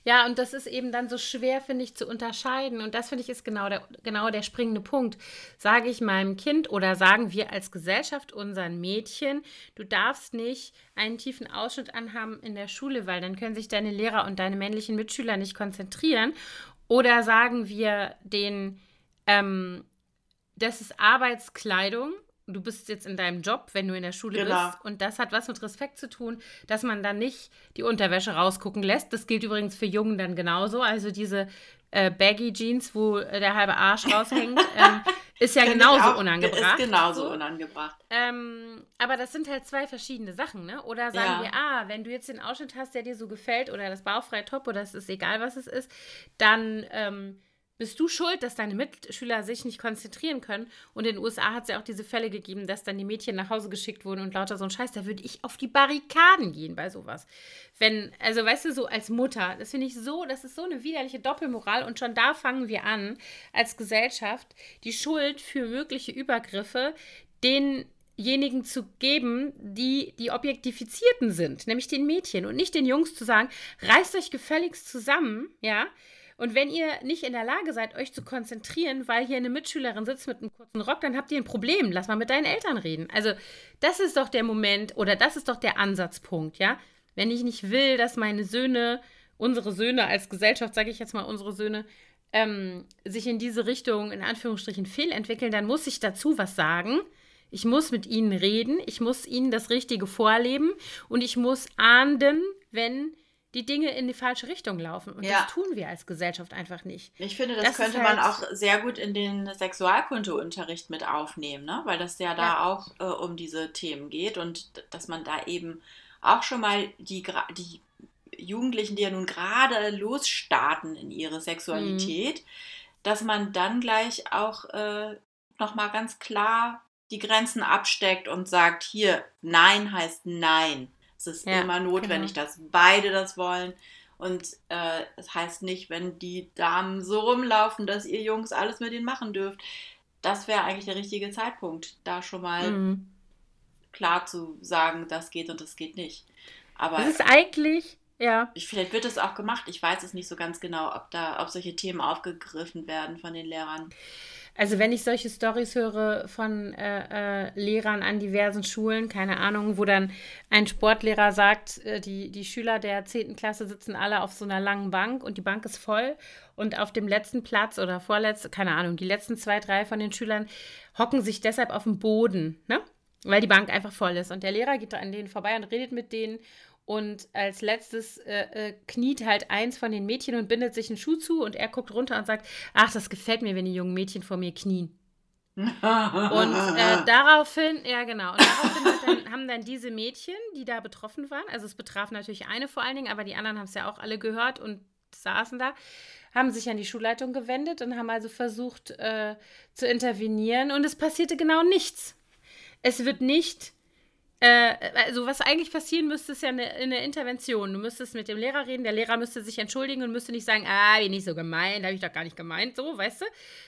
Ja, und das ist eben dann so schwer, finde ich, zu unterscheiden. Und das finde ich ist genau der, genau der springende Punkt. Sage ich meinem Kind oder sagen wir als Gesellschaft unseren Mädchen, du darfst nicht einen tiefen Ausschnitt anhaben in der Schule, weil dann können sich deine Lehrer und deine männlichen Mitschüler nicht konzentrieren. Oder sagen wir den, ähm, das ist Arbeitskleidung du bist jetzt in deinem Job, wenn du in der Schule genau. bist. Und das hat was mit Respekt zu tun, dass man dann nicht die Unterwäsche rausgucken lässt. Das gilt übrigens für Jungen dann genauso. Also diese äh, Baggy Jeans, wo der halbe Arsch raushängt, ähm, ist ja genauso auch, unangebracht. Ist genauso so. unangebracht. Ähm, aber das sind halt zwei verschiedene Sachen, ne? Oder sagen ja. wir, ah, wenn du jetzt den Ausschnitt hast, der dir so gefällt, oder das bauchfreie Top, oder es ist egal, was es ist, dann ähm, bist du schuld, dass deine Mitschüler sich nicht konzentrieren können. Und in den USA hat es ja auch diese Fälle gegeben, dass dann die Mädchen nach Hause geschickt wurden und lauter so ein Scheiß. Da würde ich auf die Barrikaden gehen bei sowas. Wenn, also weißt du, so als Mutter, das finde ich so, das ist so eine widerliche Doppelmoral. Und schon da fangen wir an, als Gesellschaft, die Schuld für mögliche Übergriffe denjenigen zu geben, die die Objektifizierten sind, nämlich den Mädchen und nicht den Jungs zu sagen, reißt euch gefälligst zusammen, ja, und wenn ihr nicht in der Lage seid, euch zu konzentrieren, weil hier eine Mitschülerin sitzt mit einem kurzen Rock, dann habt ihr ein Problem. Lass mal mit deinen Eltern reden. Also, das ist doch der Moment oder das ist doch der Ansatzpunkt, ja? Wenn ich nicht will, dass meine Söhne, unsere Söhne als Gesellschaft, sage ich jetzt mal, unsere Söhne, ähm, sich in diese Richtung in Anführungsstrichen fehlentwickeln, dann muss ich dazu was sagen. Ich muss mit ihnen reden, ich muss ihnen das Richtige vorleben und ich muss ahnden, wenn die Dinge in die falsche Richtung laufen. Und ja. das tun wir als Gesellschaft einfach nicht. Ich finde, das, das könnte halt man auch sehr gut in den Sexualkundeunterricht mit aufnehmen, ne? weil das ja da ja. auch äh, um diese Themen geht und dass man da eben auch schon mal die, die Jugendlichen, die ja nun gerade losstarten in ihre Sexualität, mhm. dass man dann gleich auch äh, nochmal ganz klar die Grenzen absteckt und sagt, hier, Nein heißt Nein. Es ist ja, immer notwendig, genau. dass beide das wollen. Und äh, es heißt nicht, wenn die Damen so rumlaufen, dass ihr Jungs alles mit ihnen machen dürft. Das wäre eigentlich der richtige Zeitpunkt, da schon mal mhm. klar zu sagen, das geht und das geht nicht. Aber es ist eigentlich, ja. Ich, vielleicht wird es auch gemacht. Ich weiß es nicht so ganz genau, ob da, ob solche Themen aufgegriffen werden von den Lehrern. Also wenn ich solche Stories höre von äh, äh, Lehrern an diversen Schulen, keine Ahnung, wo dann ein Sportlehrer sagt, äh, die, die Schüler der 10. Klasse sitzen alle auf so einer langen Bank und die Bank ist voll und auf dem letzten Platz oder vorletzten, keine Ahnung, die letzten zwei, drei von den Schülern hocken sich deshalb auf dem Boden, ne? Weil die Bank einfach voll ist. Und der Lehrer geht an denen vorbei und redet mit denen und als letztes äh, äh, kniet halt eins von den Mädchen und bindet sich einen Schuh zu und er guckt runter und sagt, ach, das gefällt mir, wenn die jungen Mädchen vor mir knien. und äh, daraufhin, ja genau, und daraufhin dann, haben dann diese Mädchen, die da betroffen waren, also es betraf natürlich eine vor allen Dingen, aber die anderen haben es ja auch alle gehört und saßen da, haben sich an die Schulleitung gewendet und haben also versucht äh, zu intervenieren und es passierte genau nichts. Es wird nicht äh, also was eigentlich passieren müsste, ist ja eine, eine, Intervention. Du müsstest mit dem Lehrer reden, der Lehrer müsste sich entschuldigen und müsste nicht sagen, ah, wie nicht so gemeint, habe ich doch gar nicht gemeint, so, weißt du?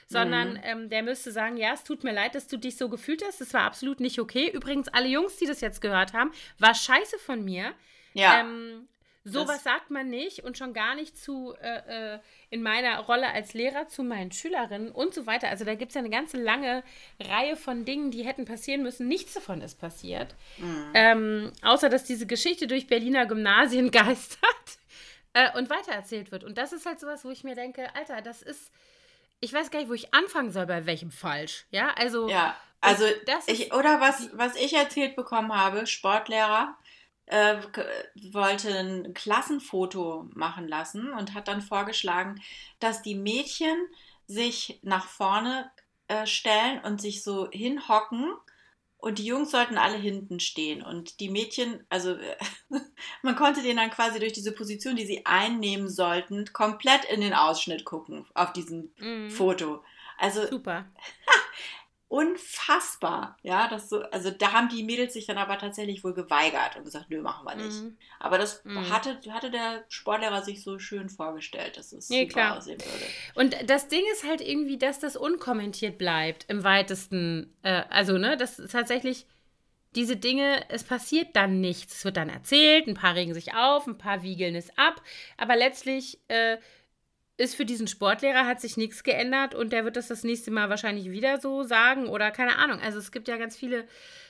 Sondern mhm. ähm, der müsste sagen, ja, es tut mir leid, dass du dich so gefühlt hast, das war absolut nicht okay. Übrigens, alle Jungs, die das jetzt gehört haben, war scheiße von mir. Ja. Ähm, Sowas sagt man nicht und schon gar nicht zu äh, äh, in meiner Rolle als Lehrer zu meinen Schülerinnen und so weiter. Also da gibt es ja eine ganze lange Reihe von Dingen, die hätten passieren müssen. Nichts davon ist passiert. Mhm. Ähm, außer dass diese Geschichte durch Berliner Gymnasien geistert äh, und weitererzählt wird. Und das ist halt sowas, wo ich mir denke, Alter, das ist. Ich weiß gar nicht, wo ich anfangen soll, bei welchem falsch. Ja, also. Ja, also ich, oder was, was ich erzählt bekommen habe, Sportlehrer, äh, wollte ein Klassenfoto machen lassen und hat dann vorgeschlagen, dass die Mädchen sich nach vorne äh, stellen und sich so hinhocken und die Jungs sollten alle hinten stehen. Und die Mädchen, also man konnte denen dann quasi durch diese Position, die sie einnehmen sollten, komplett in den Ausschnitt gucken auf diesem mhm. Foto. Also super. unfassbar. Ja, das so, also da haben die Mädels sich dann aber tatsächlich wohl geweigert und gesagt, nö, machen wir nicht. Mhm. Aber das mhm. hatte, hatte der Sportlehrer sich so schön vorgestellt, dass es nee, super klar. aussehen würde. Und das Ding ist halt irgendwie, dass das unkommentiert bleibt im weitesten, äh, also, ne, das ist tatsächlich diese Dinge, es passiert dann nichts. Es wird dann erzählt, ein paar regen sich auf, ein paar wiegeln es ab, aber letztlich äh, ist für diesen Sportlehrer hat sich nichts geändert und der wird das das nächste Mal wahrscheinlich wieder so sagen oder keine Ahnung. Also es gibt ja ganz viele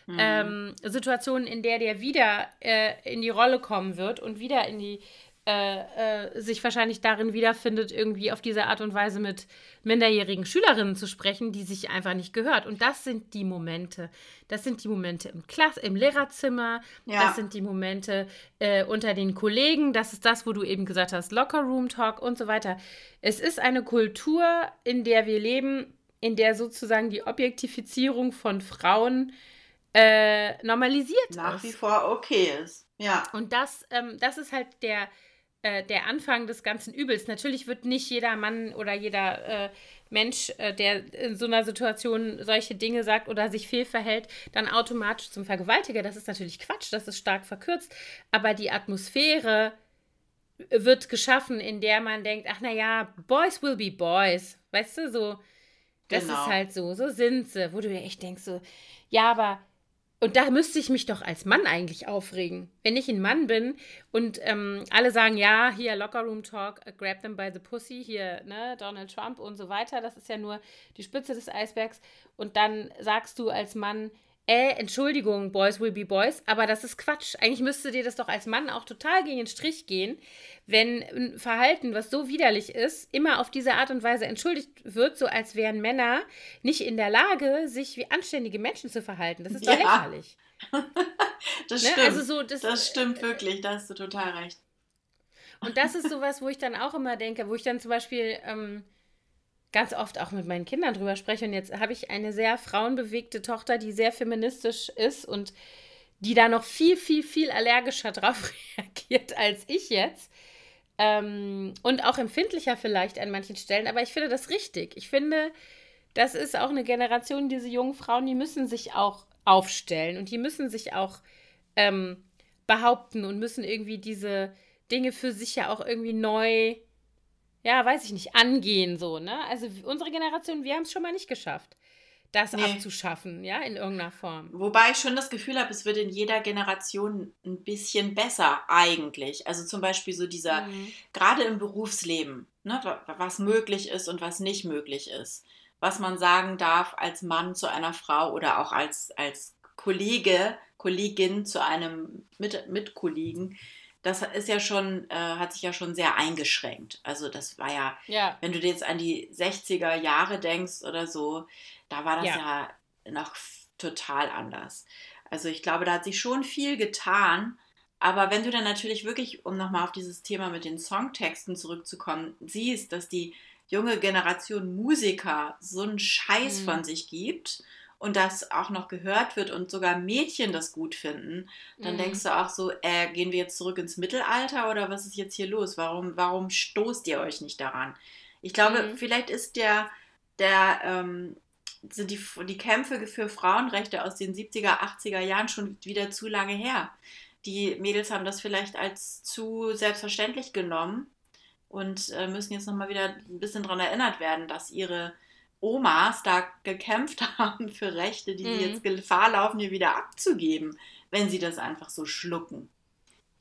mhm. ähm, Situationen, in der der wieder äh, in die Rolle kommen wird und wieder in die äh, äh, sich wahrscheinlich darin wiederfindet, irgendwie auf diese Art und Weise mit minderjährigen Schülerinnen zu sprechen, die sich einfach nicht gehört. Und das sind die Momente. Das sind die Momente im Klass, im Lehrerzimmer, ja. das sind die Momente äh, unter den Kollegen, das ist das, wo du eben gesagt hast, Locker Room Talk und so weiter. Es ist eine Kultur, in der wir leben, in der sozusagen die Objektifizierung von Frauen äh, normalisiert Nach ist. Nach wie vor okay ist. Ja. Und das, ähm, das ist halt der, äh, der Anfang des ganzen Übels. Natürlich wird nicht jeder Mann oder jeder äh, Mensch, äh, der in so einer Situation solche Dinge sagt oder sich fehlverhält, dann automatisch zum Vergewaltiger. Das ist natürlich Quatsch, das ist stark verkürzt. Aber die Atmosphäre wird geschaffen, in der man denkt, ach naja, Boys will be Boys. Weißt du, so, das genau. ist halt so, so sind sie, wo du dir echt denkst, so, ja, aber und da müsste ich mich doch als Mann eigentlich aufregen. Wenn ich ein Mann bin und ähm, alle sagen, ja, hier Locker Room Talk, uh, grab them by the pussy, hier, ne, Donald Trump und so weiter, das ist ja nur die Spitze des Eisbergs. Und dann sagst du als Mann, äh, Entschuldigung, Boys will be Boys, aber das ist Quatsch. Eigentlich müsste dir das doch als Mann auch total gegen den Strich gehen, wenn ein Verhalten, was so widerlich ist, immer auf diese Art und Weise entschuldigt wird, so als wären Männer nicht in der Lage, sich wie anständige Menschen zu verhalten. Das ist doch ja. lächerlich. das ne? stimmt. Also so, das, das stimmt wirklich, da hast du total recht. Und das ist sowas, wo ich dann auch immer denke, wo ich dann zum Beispiel. Ähm, ganz oft auch mit meinen Kindern drüber spreche. Und jetzt habe ich eine sehr frauenbewegte Tochter, die sehr feministisch ist und die da noch viel, viel, viel allergischer drauf reagiert als ich jetzt. Ähm, und auch empfindlicher vielleicht an manchen Stellen. Aber ich finde das richtig. Ich finde, das ist auch eine Generation, diese jungen Frauen, die müssen sich auch aufstellen und die müssen sich auch ähm, behaupten und müssen irgendwie diese Dinge für sich ja auch irgendwie neu ja, weiß ich nicht, angehen so, ne? Also unsere Generation, wir haben es schon mal nicht geschafft, das nee. abzuschaffen, ja, in irgendeiner Form. Wobei ich schon das Gefühl habe, es wird in jeder Generation ein bisschen besser eigentlich. Also zum Beispiel so dieser, mhm. gerade im Berufsleben, ne, was möglich ist und was nicht möglich ist. Was man sagen darf als Mann zu einer Frau oder auch als, als Kollege, Kollegin zu einem Mit Mitkollegen das ist ja schon, äh, hat sich ja schon sehr eingeschränkt. Also das war ja, ja, wenn du jetzt an die 60er Jahre denkst oder so, da war das ja, ja noch total anders. Also ich glaube, da hat sich schon viel getan. Aber wenn du dann natürlich wirklich, um nochmal auf dieses Thema mit den Songtexten zurückzukommen, siehst, dass die junge Generation Musiker so einen Scheiß mhm. von sich gibt und das auch noch gehört wird und sogar Mädchen das gut finden, dann mhm. denkst du auch so, äh, gehen wir jetzt zurück ins Mittelalter oder was ist jetzt hier los? Warum, warum stoßt ihr euch nicht daran? Ich glaube, mhm. vielleicht ist der, der, ähm, sind die, die Kämpfe für Frauenrechte aus den 70er, 80er Jahren schon wieder zu lange her. Die Mädels haben das vielleicht als zu selbstverständlich genommen und äh, müssen jetzt nochmal wieder ein bisschen daran erinnert werden, dass ihre Omas da gekämpft haben für Rechte, die mhm. jetzt Gefahr laufen, hier wieder abzugeben, wenn sie das einfach so schlucken.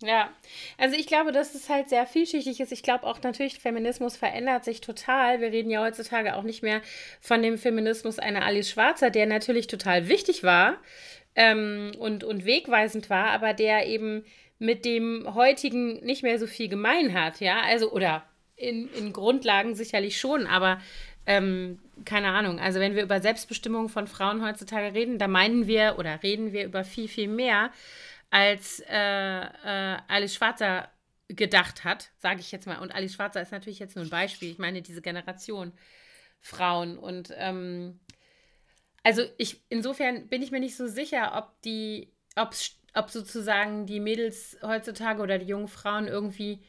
Ja, also ich glaube, dass es halt sehr vielschichtig ist. Ich glaube auch natürlich, Feminismus verändert sich total. Wir reden ja heutzutage auch nicht mehr von dem Feminismus einer Alice Schwarzer, der natürlich total wichtig war ähm, und, und wegweisend war, aber der eben mit dem heutigen nicht mehr so viel gemein hat, ja. Also, oder in, in Grundlagen sicherlich schon, aber ähm, keine Ahnung, also wenn wir über Selbstbestimmung von Frauen heutzutage reden, da meinen wir oder reden wir über viel, viel mehr, als äh, äh, Alice Schwarzer gedacht hat, sage ich jetzt mal. Und Alice Schwarzer ist natürlich jetzt nur ein Beispiel. Ich meine, diese Generation Frauen. Und ähm, also ich, insofern bin ich mir nicht so sicher, ob die, ob sozusagen die Mädels heutzutage oder die jungen Frauen irgendwie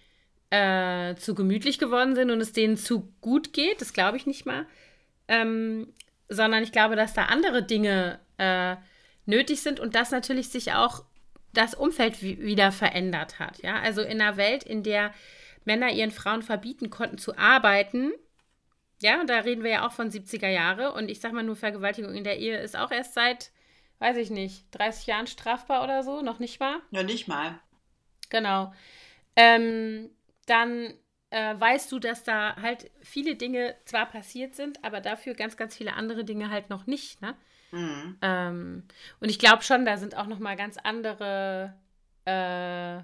äh, zu gemütlich geworden sind und es denen zu gut geht. Das glaube ich nicht mal. Ähm, sondern ich glaube, dass da andere Dinge äh, nötig sind und dass natürlich sich auch das Umfeld wieder verändert hat. Ja, also in einer Welt, in der Männer ihren Frauen verbieten konnten zu arbeiten, ja, und da reden wir ja auch von 70er Jahre und ich sag mal nur Vergewaltigung in der Ehe ist auch erst seit, weiß ich nicht, 30 Jahren strafbar oder so, noch nicht mal. Ja, nicht mal. Genau. Ähm, dann äh, weißt du, dass da halt viele Dinge zwar passiert sind, aber dafür ganz, ganz viele andere Dinge halt noch nicht. Ne? Mhm. Ähm, und ich glaube schon, da sind auch noch mal ganz andere äh,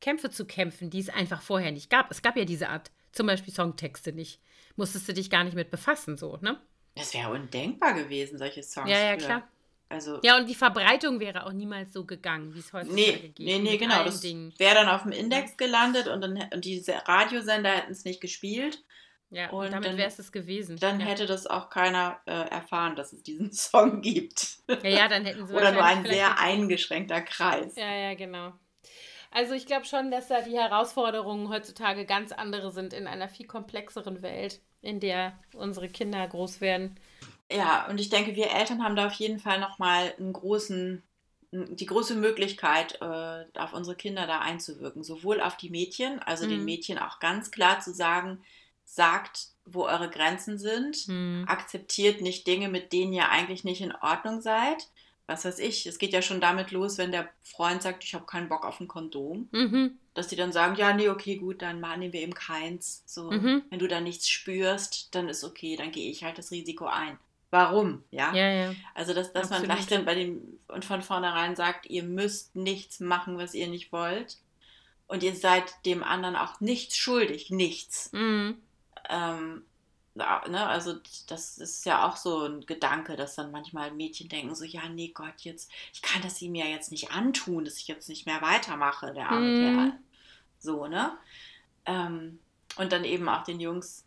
Kämpfe zu kämpfen, die es einfach vorher nicht gab. Es gab ja diese Art, zum Beispiel Songtexte nicht. Musstest du dich gar nicht mit befassen, so, ne? Das wäre undenkbar gewesen, solche Songs. Ja, ja, klar. Also, ja, und die Verbreitung wäre auch niemals so gegangen, wie es heute nee, geht. Nee, nee, genau. Das wäre dann auf dem Index gelandet und, dann, und diese Radiosender hätten es nicht gespielt. Ja, und, und damit wäre es es gewesen. Dann ja. hätte das auch keiner äh, erfahren, dass es diesen Song gibt. Ja, ja, dann hätten sie Oder nur ein sehr eingeschränkter Kreis. Ja, ja, genau. Also ich glaube schon, dass da die Herausforderungen heutzutage ganz andere sind in einer viel komplexeren Welt, in der unsere Kinder groß werden. Ja, und ich denke, wir Eltern haben da auf jeden Fall nochmal einen großen, die große Möglichkeit, äh, auf unsere Kinder da einzuwirken. Sowohl auf die Mädchen, also mhm. den Mädchen auch ganz klar zu sagen, sagt, wo eure Grenzen sind, mhm. akzeptiert nicht Dinge, mit denen ihr eigentlich nicht in Ordnung seid was weiß ich, es geht ja schon damit los, wenn der Freund sagt, ich habe keinen Bock auf ein Kondom, mhm. dass die dann sagen, ja, nee, okay, gut, dann nehmen wir eben keins. So, mhm. wenn du da nichts spürst, dann ist okay, dann gehe ich halt das Risiko ein. Warum? Ja. ja, ja. Also, dass, dass man gleich dann bei dem und von vornherein sagt, ihr müsst nichts machen, was ihr nicht wollt. Und ihr seid dem anderen auch nichts schuldig. Nichts. Mhm. Ähm, ne, also das ist ja auch so ein Gedanke, dass dann manchmal Mädchen denken so, ja, nee, Gott, jetzt, ich kann das ihm ja jetzt nicht antun, dass ich jetzt nicht mehr weitermache, der arme. Kerl. So, ne? Ähm, und dann eben auch den Jungs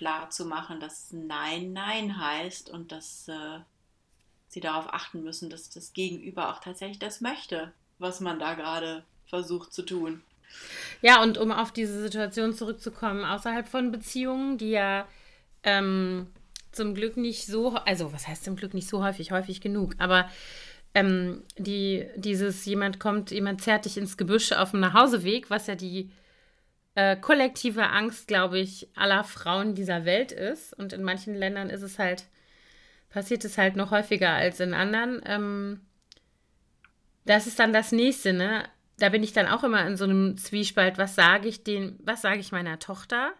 klar zu machen, dass Nein, Nein heißt und dass äh, sie darauf achten müssen, dass das Gegenüber auch tatsächlich das möchte, was man da gerade versucht zu tun. Ja, und um auf diese Situation zurückzukommen, außerhalb von Beziehungen, die ja ähm, zum Glück nicht so, also was heißt zum Glück nicht so häufig, häufig genug, aber ähm, die, dieses jemand kommt, jemand zerrt dich ins Gebüsch auf dem Nachhauseweg, was ja die äh, kollektive Angst, glaube ich, aller Frauen dieser Welt ist. Und in manchen Ländern ist es halt, passiert es halt noch häufiger als in anderen. Ähm, das ist dann das nächste, ne? Da bin ich dann auch immer in so einem Zwiespalt, was sage ich den, was sage ich meiner Tochter?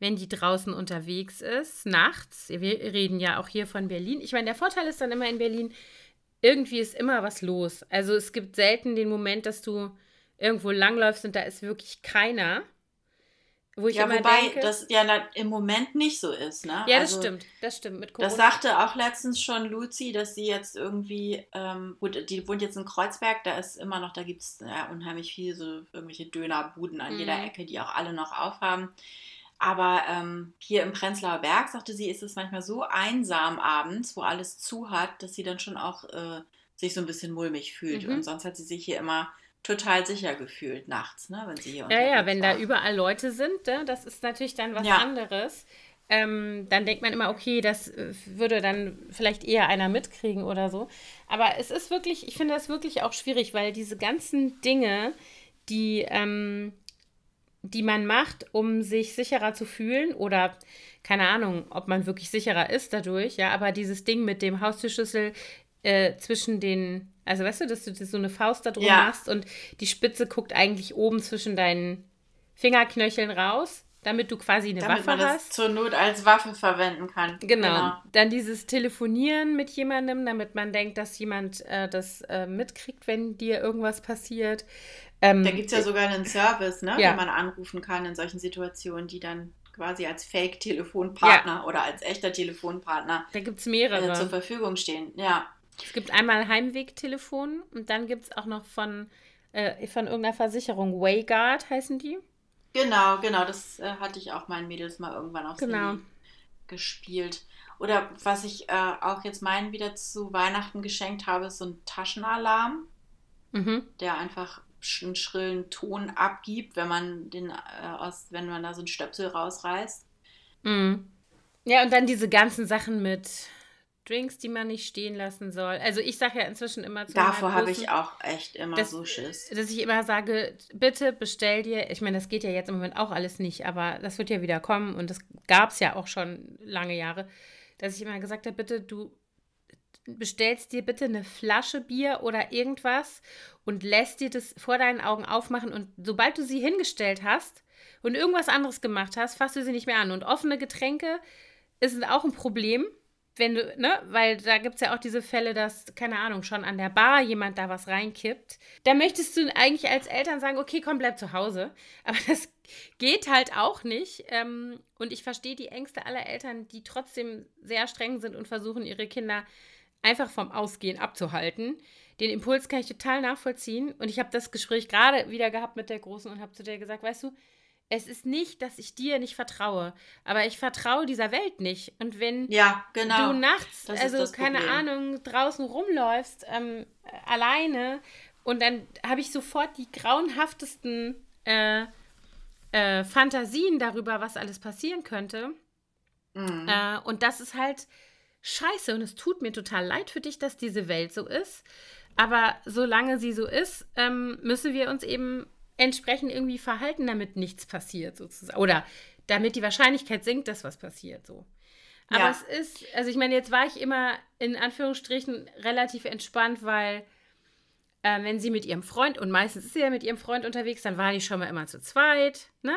wenn die draußen unterwegs ist, nachts. Wir reden ja auch hier von Berlin. Ich meine, der Vorteil ist dann immer in Berlin, irgendwie ist immer was los. Also es gibt selten den Moment, dass du irgendwo langläufst und da ist wirklich keiner. Wo ich ja, immer wobei denke, das ja im Moment nicht so ist, ne? Ja, das also, stimmt, das stimmt. Mit Corona. Das sagte auch letztens schon Luzi, dass sie jetzt irgendwie, ähm, gut, die wohnt jetzt in Kreuzberg, da ist immer noch, da gibt es ja, unheimlich viel so irgendwelche Dönerbuden an mhm. jeder Ecke, die auch alle noch aufhaben. Aber ähm, hier im Prenzlauer Berg, sagte sie, ist es manchmal so einsam abends, wo alles zu hat, dass sie dann schon auch äh, sich so ein bisschen mulmig fühlt. Mhm. Und sonst hat sie sich hier immer total sicher gefühlt nachts, ne, wenn sie hier Ja, ja, wenn war. da überall Leute sind, ne, das ist natürlich dann was ja. anderes. Ähm, dann denkt man immer, okay, das äh, würde dann vielleicht eher einer mitkriegen oder so. Aber es ist wirklich, ich finde das wirklich auch schwierig, weil diese ganzen Dinge, die ähm, die man macht, um sich sicherer zu fühlen oder keine Ahnung, ob man wirklich sicherer ist dadurch, ja, aber dieses Ding mit dem Haustürschlüssel äh, zwischen den, also weißt du, dass du so eine Faust da drum ja. machst und die Spitze guckt eigentlich oben zwischen deinen Fingerknöcheln raus, damit du quasi eine damit Waffe man das hast. zur Not als Waffe verwenden kann. Genau. genau. Dann dieses Telefonieren mit jemandem, damit man denkt, dass jemand äh, das äh, mitkriegt, wenn dir irgendwas passiert. Ähm, da gibt es ja sogar einen Service, ne, ja. den man anrufen kann in solchen Situationen, die dann quasi als Fake-Telefonpartner ja. oder als echter Telefonpartner da gibt's mehrere. Äh, zur Verfügung stehen. Ja. Es gibt einmal Heimwegtelefon und dann gibt es auch noch von, äh, von irgendeiner Versicherung, Wayguard heißen die. Genau, genau, das äh, hatte ich auch meinen Mädels mal irgendwann aufs genau. Handy gespielt. Oder was ich äh, auch jetzt meinen wieder zu Weihnachten geschenkt habe, ist so ein Taschenalarm, mhm. der einfach einen schrillen Ton abgibt, wenn man den äh, aus, wenn man da so einen Stöpsel rausreißt. Mhm. Ja, und dann diese ganzen Sachen mit Drinks, die man nicht stehen lassen soll. Also ich sage ja inzwischen immer zu Davor habe ich auch echt immer dass, so Schiss. Dass ich immer sage, bitte bestell dir, ich meine, das geht ja jetzt im Moment auch alles nicht, aber das wird ja wieder kommen und das gab es ja auch schon lange Jahre, dass ich immer gesagt habe, bitte du bestellst dir bitte eine Flasche Bier oder irgendwas und lässt dir das vor deinen Augen aufmachen und sobald du sie hingestellt hast und irgendwas anderes gemacht hast, fasst du sie nicht mehr an. Und offene Getränke ist auch ein Problem, wenn du, ne, weil da gibt es ja auch diese Fälle, dass, keine Ahnung, schon an der Bar jemand da was reinkippt. Da möchtest du eigentlich als Eltern sagen, okay, komm, bleib zu Hause. Aber das geht halt auch nicht. Ähm, und ich verstehe die Ängste aller Eltern, die trotzdem sehr streng sind und versuchen, ihre Kinder einfach vom Ausgehen abzuhalten. Den Impuls kann ich total nachvollziehen. Und ich habe das Gespräch gerade wieder gehabt mit der Großen und habe zu der gesagt, weißt du, es ist nicht, dass ich dir nicht vertraue, aber ich vertraue dieser Welt nicht. Und wenn ja, genau. du nachts, das also keine. Ahnung, draußen rumläufst, ähm, alleine, und dann habe ich sofort die grauenhaftesten äh, äh, Fantasien darüber, was alles passieren könnte. Mhm. Äh, und das ist halt scheiße. Und es tut mir total leid für dich, dass diese Welt so ist. Aber solange sie so ist, ähm, müssen wir uns eben entsprechend irgendwie verhalten, damit nichts passiert, sozusagen. Oder damit die Wahrscheinlichkeit sinkt, dass was passiert, so. Aber ja. es ist, also ich meine, jetzt war ich immer in Anführungsstrichen relativ entspannt, weil äh, wenn sie mit ihrem Freund, und meistens ist sie ja mit ihrem Freund unterwegs, dann war die schon mal immer zu zweit, ne?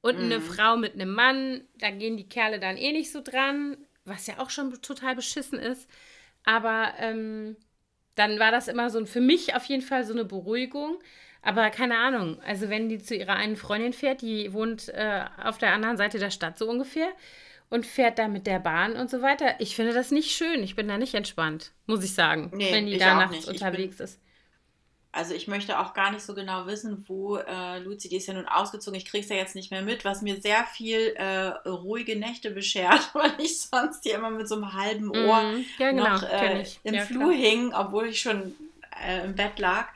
Und mhm. eine Frau mit einem Mann, da gehen die Kerle dann eh nicht so dran, was ja auch schon total beschissen ist. Aber ähm, dann war das immer so für mich auf jeden Fall so eine Beruhigung. Aber keine Ahnung, also wenn die zu ihrer einen Freundin fährt, die wohnt äh, auf der anderen Seite der Stadt so ungefähr und fährt da mit der Bahn und so weiter. Ich finde das nicht schön. Ich bin da nicht entspannt, muss ich sagen, nee, wenn die da nachts unterwegs bin, ist. Also ich möchte auch gar nicht so genau wissen, wo äh, Luzi, die ist ja nun ausgezogen, ich kriege es ja jetzt nicht mehr mit, was mir sehr viel äh, ruhige Nächte beschert, weil ich sonst hier immer mit so einem halben Ohr mm, ja, genau, noch äh, im ja, Flur klar. hing, obwohl ich schon äh, im Bett lag.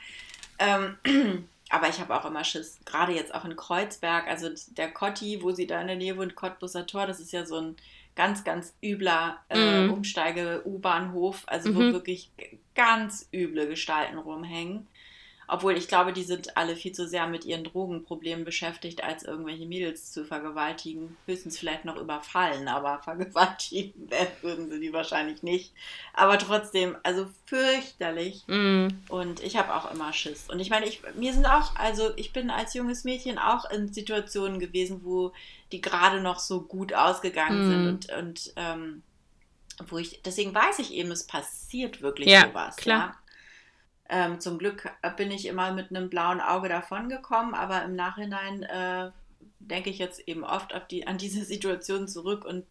Ähm, aber ich habe auch immer Schiss, gerade jetzt auch in Kreuzberg, also der Kotti, wo sie da in der Nähe wohnt, Cottbusser Tor, das ist ja so ein ganz, ganz übler äh, mm. Umsteige-U-Bahnhof, also mhm. wo wirklich ganz üble Gestalten rumhängen. Obwohl ich glaube, die sind alle viel zu sehr mit ihren Drogenproblemen beschäftigt, als irgendwelche Mädels zu vergewaltigen. Höchstens vielleicht noch überfallen, aber vergewaltigen würden sie die wahrscheinlich nicht. Aber trotzdem, also fürchterlich. Mm. Und ich habe auch immer Schiss. Und ich meine, ich, mir sind auch, also ich bin als junges Mädchen auch in Situationen gewesen, wo die gerade noch so gut ausgegangen mm. sind und, und ähm, wo ich, deswegen weiß ich eben, es passiert wirklich ja, sowas. Klar. Ja? Ähm, zum Glück bin ich immer mit einem blauen Auge davongekommen, aber im Nachhinein äh, denke ich jetzt eben oft die, an diese Situation zurück und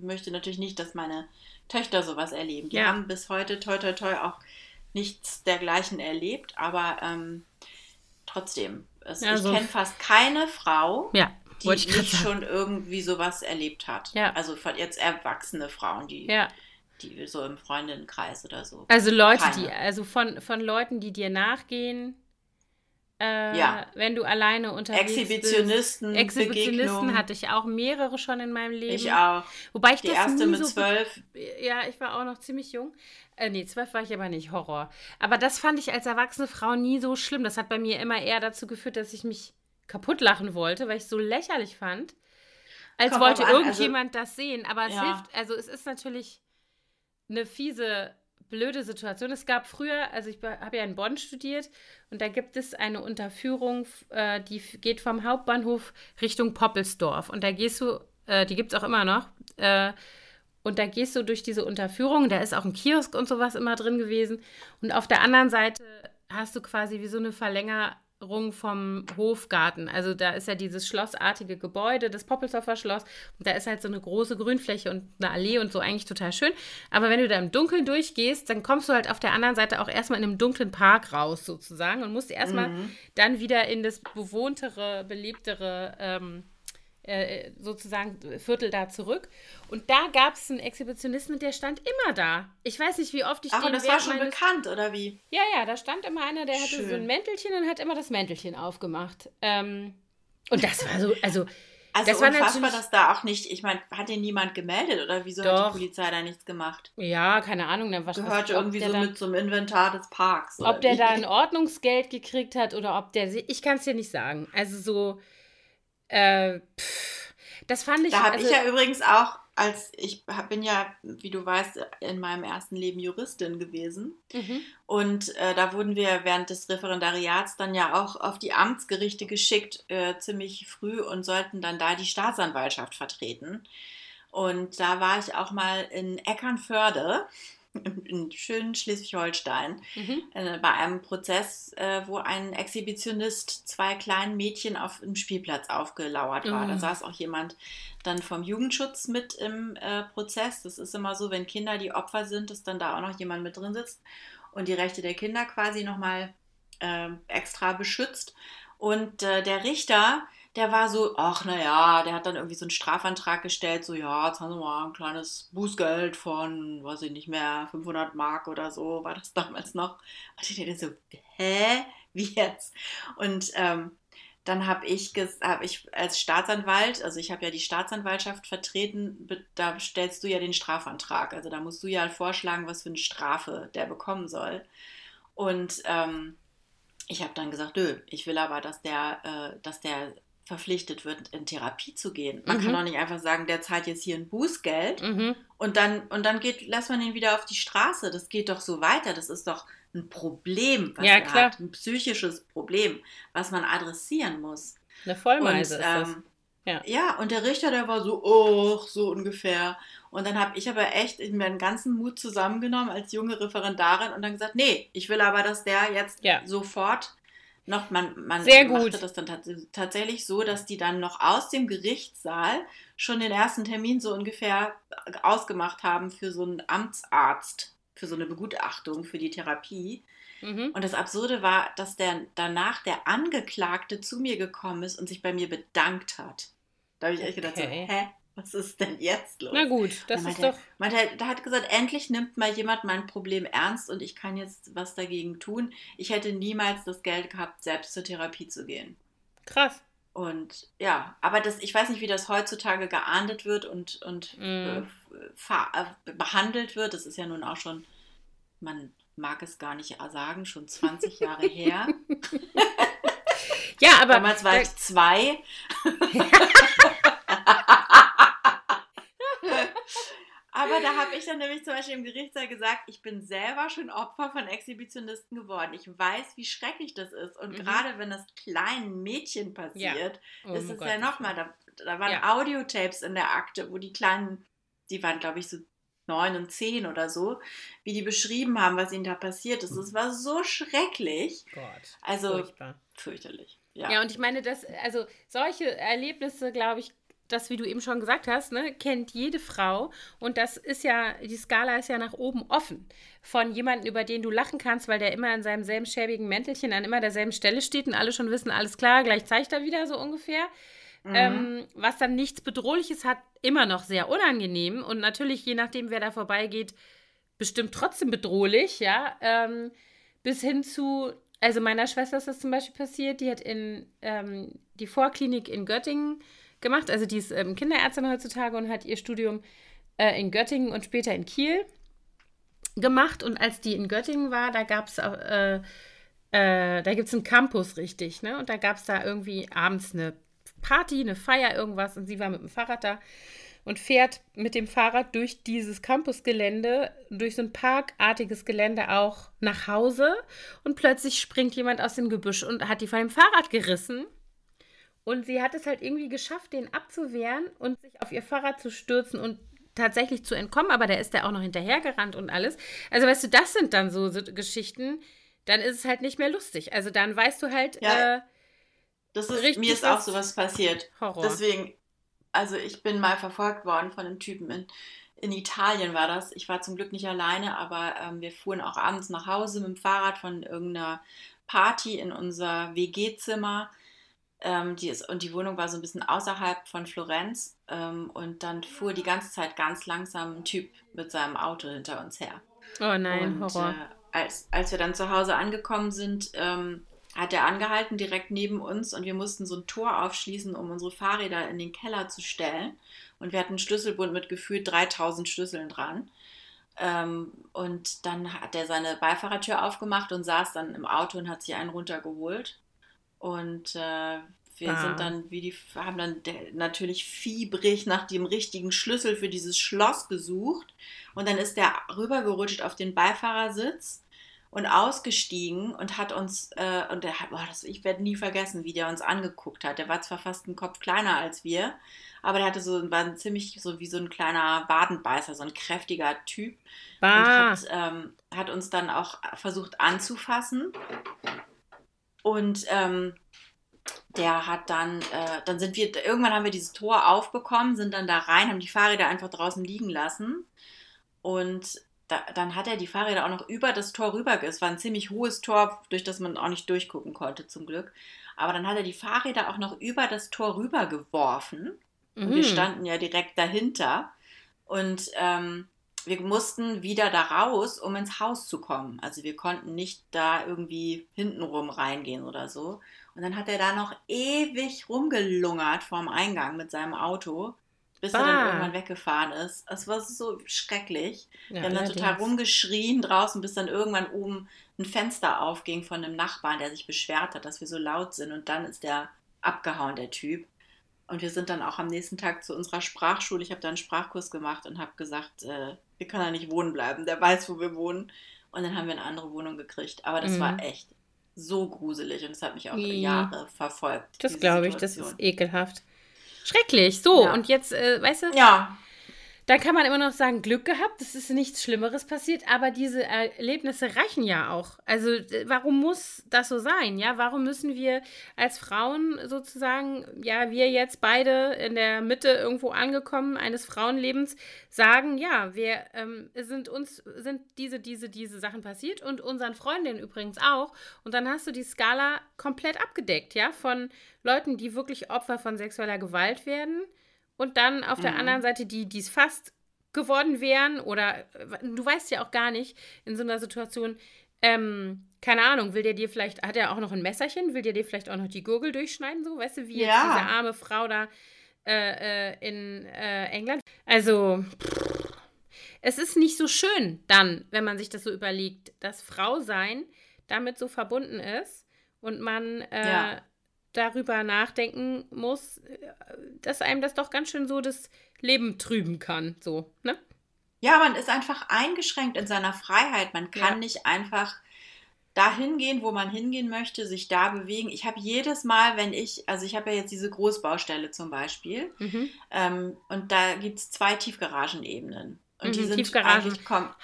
möchte natürlich nicht, dass meine Töchter sowas erleben. Die ja. haben bis heute toi toi toi auch nichts dergleichen erlebt, aber ähm, trotzdem, es, ja, ich so kenne fast keine Frau, ja, die nicht schon irgendwie sowas erlebt hat. Also von jetzt erwachsene Frauen, die die so im Freundinnenkreis oder so. Also Leute, Keine. die, also von, von Leuten, die dir nachgehen, äh, ja. wenn du alleine unterwegs Exhibitionisten, bist. Exhibitionisten hatte ich auch mehrere schon in meinem Leben. Ich auch. Wobei ich die das erste mit so, zwölf. Ja, ich war auch noch ziemlich jung. Äh, nee, zwölf war ich aber nicht. Horror. Aber das fand ich als erwachsene Frau nie so schlimm. Das hat bei mir immer eher dazu geführt, dass ich mich kaputt lachen wollte, weil ich es so lächerlich fand. Als Komm wollte also irgendjemand also, das sehen. Aber es ja. hilft, also es ist natürlich eine fiese, blöde Situation. Es gab früher, also ich habe ja in Bonn studiert und da gibt es eine Unterführung, äh, die geht vom Hauptbahnhof Richtung Poppelsdorf. Und da gehst du, äh, die gibt es auch immer noch. Äh, und da gehst du durch diese Unterführung, da ist auch ein Kiosk und sowas immer drin gewesen. Und auf der anderen Seite hast du quasi wie so eine Verlänger vom Hofgarten. Also da ist ja dieses schlossartige Gebäude, das Poppelsdorfer Schloss. Und da ist halt so eine große Grünfläche und eine Allee und so eigentlich total schön. Aber wenn du da im Dunkeln durchgehst, dann kommst du halt auf der anderen Seite auch erstmal in einem dunklen Park raus sozusagen und musst erstmal mhm. dann wieder in das bewohntere, belebtere ähm, äh, sozusagen Viertel da zurück. Und da gab es einen Exhibitionisten, der stand immer da. Ich weiß nicht, wie oft ich Ach, den das war schon meines... bekannt, oder wie? Ja, ja, da stand immer einer, der Schön. hatte so ein Mäntelchen und hat immer das Mäntelchen aufgemacht. Ähm, und das war so, also. Also das unfassbar, war dass da auch nicht, ich meine, hat den niemand gemeldet oder wieso Doch. hat die Polizei da nichts gemacht? Ja, keine Ahnung. Dann was, Gehört was, irgendwie so dann, mit zum Inventar des Parks. Ob der wie? da ein Ordnungsgeld gekriegt hat oder ob der, ich kann es dir nicht sagen. Also so, äh, pff, das fand ich. Da habe also, ich ja übrigens auch, als ich bin ja, wie du weißt, in meinem ersten Leben Juristin gewesen. Mhm. Und äh, da wurden wir während des Referendariats dann ja auch auf die Amtsgerichte geschickt, äh, ziemlich früh und sollten dann da die Staatsanwaltschaft vertreten. Und da war ich auch mal in Eckernförde in schönen Schleswig-Holstein mhm. äh, bei einem Prozess, äh, wo ein Exhibitionist zwei kleinen Mädchen auf dem Spielplatz aufgelauert war. Mhm. Da saß auch jemand dann vom Jugendschutz mit im äh, Prozess. Das ist immer so, wenn Kinder die Opfer sind, dass dann da auch noch jemand mit drin sitzt und die Rechte der Kinder quasi nochmal äh, extra beschützt. Und äh, der Richter der war so, ach naja, der hat dann irgendwie so einen Strafantrag gestellt, so ja, jetzt haben wir mal ein kleines Bußgeld von, weiß ich nicht mehr, 500 Mark oder so, war das damals noch. Und ich dachte so, hä, wie jetzt? Und ähm, dann habe ich, hab ich als Staatsanwalt, also ich habe ja die Staatsanwaltschaft vertreten, da stellst du ja den Strafantrag. Also da musst du ja vorschlagen, was für eine Strafe der bekommen soll. Und ähm, ich habe dann gesagt, nö, ich will aber, dass der, äh, dass der verpflichtet wird, in Therapie zu gehen. Man mhm. kann auch nicht einfach sagen, der zahlt jetzt hier ein Bußgeld mhm. und dann, und dann geht, lässt man ihn wieder auf die Straße. Das geht doch so weiter. Das ist doch ein Problem, was ja, er klar. hat. Ein psychisches Problem, was man adressieren muss. Eine Vollmeise und, ist das. Ähm, ja. ja, und der Richter, der war so, oh, so ungefähr. Und dann habe ich aber echt meinen ganzen Mut zusammengenommen als junge Referendarin und dann gesagt, nee, ich will aber, dass der jetzt ja. sofort noch, man, man Sehr machte gut. das dann tatsächlich so, dass die dann noch aus dem Gerichtssaal schon den ersten Termin so ungefähr ausgemacht haben für so einen Amtsarzt, für so eine Begutachtung, für die Therapie. Mhm. Und das Absurde war, dass der danach der Angeklagte zu mir gekommen ist und sich bei mir bedankt hat. Da habe ich okay. echt gedacht, so, hä? Was ist denn jetzt los? Na gut, das ist doch. Meinte, da hat gesagt, endlich nimmt mal jemand mein Problem ernst und ich kann jetzt was dagegen tun. Ich hätte niemals das Geld gehabt, selbst zur Therapie zu gehen. Krass. Und ja, aber das, ich weiß nicht, wie das heutzutage geahndet wird und, und mm. äh, äh, behandelt wird. Das ist ja nun auch schon, man mag es gar nicht sagen, schon 20 Jahre her. ja, aber. Damals war ich zwei. Aber da habe ich dann nämlich zum Beispiel im Gerichtssaal gesagt, ich bin selber schon Opfer von Exhibitionisten geworden. Ich weiß, wie schrecklich das ist. Und mhm. gerade wenn das kleinen Mädchen passiert, ja. oh ist es ja nochmal, da, da waren ja. Audiotapes in der Akte, wo die kleinen, die waren glaube ich so neun und zehn oder so, wie die beschrieben haben, was ihnen da passiert ist. Es war so schrecklich. Gott, also furchtbar. fürchterlich. Ja. ja, und ich meine, dass, also solche Erlebnisse, glaube ich, das, wie du eben schon gesagt hast, ne, kennt jede Frau. Und das ist ja, die Skala ist ja nach oben offen. Von jemandem, über den du lachen kannst, weil der immer in seinem selben schäbigen Mäntelchen an immer derselben Stelle steht und alle schon wissen, alles klar, gleich zeigt er wieder so ungefähr. Mhm. Ähm, was dann nichts Bedrohliches hat, immer noch sehr unangenehm. Und natürlich, je nachdem, wer da vorbeigeht, bestimmt trotzdem bedrohlich, ja. Ähm, bis hin zu, also meiner Schwester ist das zum Beispiel passiert, die hat in ähm, die Vorklinik in Göttingen gemacht. Also die ist ähm, Kinderärztin heutzutage und hat ihr Studium äh, in Göttingen und später in Kiel gemacht. Und als die in Göttingen war, da gab es äh, äh, da gibt es einen Campus richtig, ne? Und da gab es da irgendwie abends eine Party, eine Feier, irgendwas. Und sie war mit dem Fahrrad da und fährt mit dem Fahrrad durch dieses Campusgelände, durch so ein parkartiges Gelände auch nach Hause. Und plötzlich springt jemand aus dem Gebüsch und hat die von dem Fahrrad gerissen. Und sie hat es halt irgendwie geschafft, den abzuwehren und sich auf ihr Fahrrad zu stürzen und tatsächlich zu entkommen. Aber der ist da auch noch hinterhergerannt und alles. Also, weißt du, das sind dann so, so Geschichten. Dann ist es halt nicht mehr lustig. Also, dann weißt du halt. Ja, äh, das ist, mir ist auch sowas passiert. Horror. Deswegen, also, ich bin mal verfolgt worden von einem Typen in. In Italien war das. Ich war zum Glück nicht alleine, aber ähm, wir fuhren auch abends nach Hause mit dem Fahrrad von irgendeiner Party in unser WG-Zimmer ähm, die ist, und die Wohnung war so ein bisschen außerhalb von Florenz. Ähm, und dann fuhr die ganze Zeit ganz langsam ein Typ mit seinem Auto hinter uns her. Oh nein, und, Horror. Äh, als, als wir dann zu Hause angekommen sind, ähm, hat er angehalten direkt neben uns und wir mussten so ein Tor aufschließen, um unsere Fahrräder in den Keller zu stellen. Und wir hatten einen Schlüsselbund mit gefühlt 3000 Schlüsseln dran. Ähm, und dann hat er seine Beifahrertür aufgemacht und saß dann im Auto und hat sich einen runtergeholt. Und äh, wir ah. sind dann, wie die, haben dann natürlich fiebrig nach dem richtigen Schlüssel für dieses Schloss gesucht. Und dann ist der rübergerutscht auf den Beifahrersitz und ausgestiegen und hat uns, äh, und der hat, boah, das, ich werde nie vergessen, wie der uns angeguckt hat. Der war zwar fast einen Kopf kleiner als wir, aber der hatte so, war ziemlich so wie so ein kleiner Wadenbeißer, so ein kräftiger Typ. Bah. Und hat, ähm, hat uns dann auch versucht anzufassen. Und ähm, der hat dann, äh, dann sind wir, irgendwann haben wir dieses Tor aufbekommen, sind dann da rein, haben die Fahrräder einfach draußen liegen lassen. Und da, dann hat er die Fahrräder auch noch über das Tor rüber. Es war ein ziemlich hohes Tor, durch das man auch nicht durchgucken konnte, zum Glück. Aber dann hat er die Fahrräder auch noch über das Tor rüber geworfen. Mhm. wir standen ja direkt dahinter. Und ähm, wir mussten wieder da raus, um ins Haus zu kommen. Also wir konnten nicht da irgendwie hintenrum reingehen oder so. Und dann hat er da noch ewig rumgelungert vorm Eingang mit seinem Auto, bis bah. er dann irgendwann weggefahren ist. Es war so schrecklich. Ja, wir haben dann total rumgeschrien draußen, bis dann irgendwann oben ein Fenster aufging von einem Nachbarn, der sich beschwert hat, dass wir so laut sind. Und dann ist der abgehauen, der Typ. Und wir sind dann auch am nächsten Tag zu unserer Sprachschule. Ich habe da einen Sprachkurs gemacht und habe gesagt, äh, wir können da nicht wohnen bleiben. Der weiß, wo wir wohnen. Und dann haben wir eine andere Wohnung gekriegt. Aber das mhm. war echt so gruselig und es hat mich auch ja. Jahre verfolgt. Das glaube ich, das ist ekelhaft. Schrecklich. So, ja. und jetzt, äh, weißt du? Ja. Dann kann man immer noch sagen, Glück gehabt, es ist nichts Schlimmeres passiert, aber diese Erlebnisse reichen ja auch. Also warum muss das so sein? Ja, warum müssen wir als Frauen sozusagen, ja, wir jetzt beide in der Mitte irgendwo angekommen eines Frauenlebens sagen, ja, wir ähm, sind uns sind diese diese diese Sachen passiert und unseren Freundinnen übrigens auch. Und dann hast du die Skala komplett abgedeckt, ja, von Leuten, die wirklich Opfer von sexueller Gewalt werden und dann auf mhm. der anderen Seite die, die es fast geworden wären oder du weißt ja auch gar nicht in so einer Situation, ähm, keine Ahnung, will der dir vielleicht, hat er auch noch ein Messerchen, will der dir vielleicht auch noch die Gurgel durchschneiden, so, weißt du, wie jetzt diese arme Frau da äh, äh, in äh, England. Also, pff, es ist nicht so schön dann, wenn man sich das so überlegt, dass Frau sein damit so verbunden ist und man äh, ja darüber nachdenken muss, dass einem das doch ganz schön so das Leben trüben kann, so, ne? Ja, man ist einfach eingeschränkt in seiner Freiheit. Man kann ja. nicht einfach dahin gehen, wo man hingehen möchte, sich da bewegen. Ich habe jedes Mal, wenn ich, also ich habe ja jetzt diese Großbaustelle zum Beispiel, mhm. ähm, und da gibt es zwei Tiefgaragenebenen. Und mhm, die sind Tiefgaragen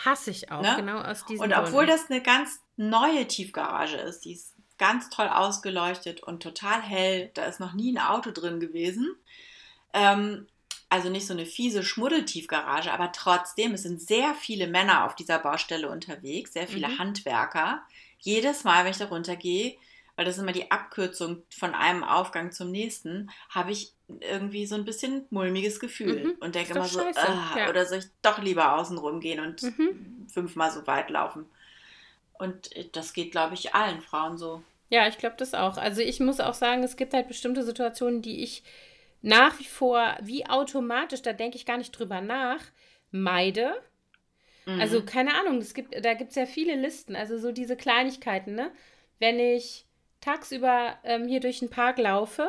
hasse ich auch, ne? genau aus diesem Und obwohl Gründen. das eine ganz neue Tiefgarage ist, die ist ganz toll ausgeleuchtet und total hell. Da ist noch nie ein Auto drin gewesen. Ähm, also nicht so eine fiese Schmuddeltiefgarage, aber trotzdem, es sind sehr viele Männer auf dieser Baustelle unterwegs, sehr viele mhm. Handwerker. Jedes Mal, wenn ich da runtergehe, weil das ist immer die Abkürzung von einem Aufgang zum nächsten, habe ich irgendwie so ein bisschen mulmiges Gefühl mhm. und denke immer so, ah, ja. oder soll ich doch lieber außen rumgehen und mhm. fünfmal so weit laufen? Und das geht, glaube ich, allen Frauen so. Ja, ich glaube das auch. Also ich muss auch sagen, es gibt halt bestimmte Situationen, die ich nach wie vor wie automatisch, da denke ich gar nicht drüber nach, meide. Mhm. Also keine Ahnung, es gibt, da gibt es ja viele Listen, also so diese Kleinigkeiten, ne? Wenn ich tagsüber ähm, hier durch den Park laufe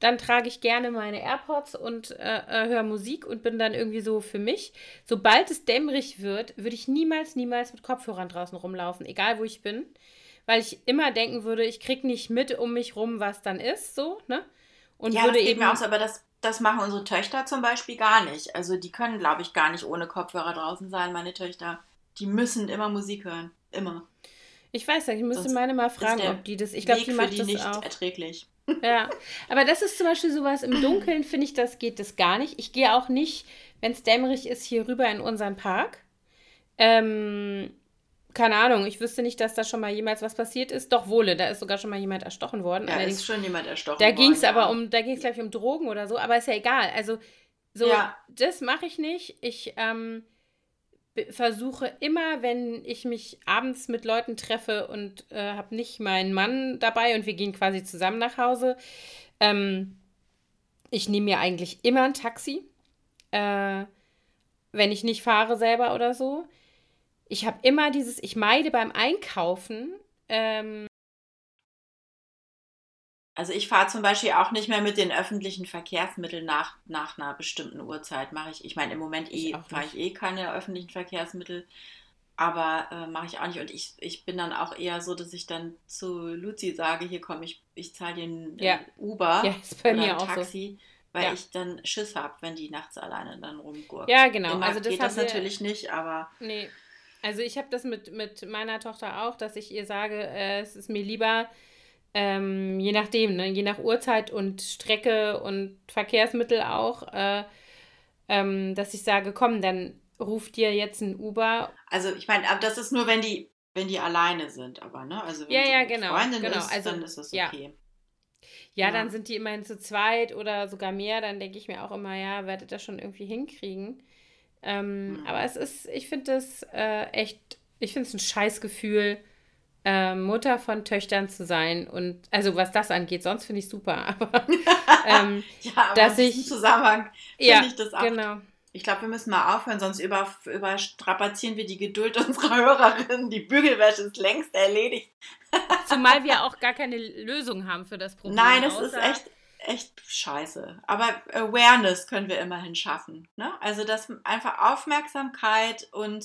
dann trage ich gerne meine AirPods und äh, äh, höre Musik und bin dann irgendwie so für mich. Sobald es dämmerig wird, würde ich niemals, niemals mit Kopfhörern draußen rumlaufen, egal wo ich bin. Weil ich immer denken würde, ich kriege nicht mit um mich rum, was dann ist, so, ne? Und ja, würde das eben. Mir aus, aber das, das machen unsere Töchter zum Beispiel gar nicht. Also die können, glaube ich, gar nicht ohne Kopfhörer draußen sein, meine Töchter. Die müssen immer Musik hören. Immer. Ich weiß nicht, ich müsste meine mal fragen, ob die das. Ich glaube, die macht die das nicht auch. erträglich. Ja, aber das ist zum Beispiel sowas, im Dunkeln finde ich, das geht das gar nicht. Ich gehe auch nicht, wenn es dämmerig ist, hier rüber in unseren Park. Ähm, keine Ahnung, ich wüsste nicht, dass da schon mal jemals was passiert ist. Doch, wohle, da ist sogar schon mal jemand erstochen worden. Ja, Allerdings, ist schon jemand erstochen da worden. Da ging es ja. aber um, da ging es, glaube ich, um Drogen oder so, aber ist ja egal. Also, so, ja. das mache ich nicht. Ich, ähm, versuche immer, wenn ich mich abends mit Leuten treffe und äh, habe nicht meinen Mann dabei und wir gehen quasi zusammen nach Hause, ähm, ich nehme mir eigentlich immer ein Taxi, äh, wenn ich nicht fahre selber oder so. Ich habe immer dieses, ich meide beim Einkaufen ähm, also ich fahre zum Beispiel auch nicht mehr mit den öffentlichen Verkehrsmitteln nach, nach einer bestimmten Uhrzeit. Mache ich. Ich meine, im Moment eh, fahre ich eh keine öffentlichen Verkehrsmittel. Aber äh, mache ich auch nicht. Und ich, ich bin dann auch eher so, dass ich dann zu Luzi sage, hier komm, ich, ich zahle dir ein Ja. Uber Ja, ist bei oder mir ein auch so. Taxi, weil Ja. ich dann Schiss habe, wenn die nachts alleine dann rumgurkt. Ja, genau. Immer also das geht das natürlich nicht, aber Nee. Also ich habe das mit, mit meiner Tochter auch, dass ich ihr sage, äh, es ist mir lieber, ähm, je nachdem, ne, je nach Uhrzeit und Strecke und Verkehrsmittel auch, äh, ähm, dass ich sage, komm, dann ruf dir jetzt ein Uber. also ich meine, aber das ist nur, wenn die, wenn die alleine sind, aber ne? Also wenn Ja, sie ja, genau, Freundin genau, ist, also, dann ist das ja. okay. Ja, Ja. dann sind die immerhin zu zweit oder sogar mehr, dann denke ich mir auch immer, ja, werdet das schon irgendwie hinkriegen. Ähm, Mhm. Aber es ist, ich finde das äh, echt, ich finde es ein Scheißgefühl, äh, Mutter von Töchtern zu sein. Und also was das angeht, sonst finde ich super. Aber ähm, Ja, aber Dass in diesem ich- Zusammenhang ja, finde ich das auch. genau. Ich glaube, wir müssen mal aufhören, sonst über, überstrapazieren wir die Geduld unserer Hörerinnen. Die Bügelwäsche ist längst erledigt. Zumal wir auch gar keine Lösung haben für das Problem. Nein, es ist echt, echt scheiße. Aber Awareness können wir immerhin schaffen. Ne? Also das einfach Aufmerksamkeit und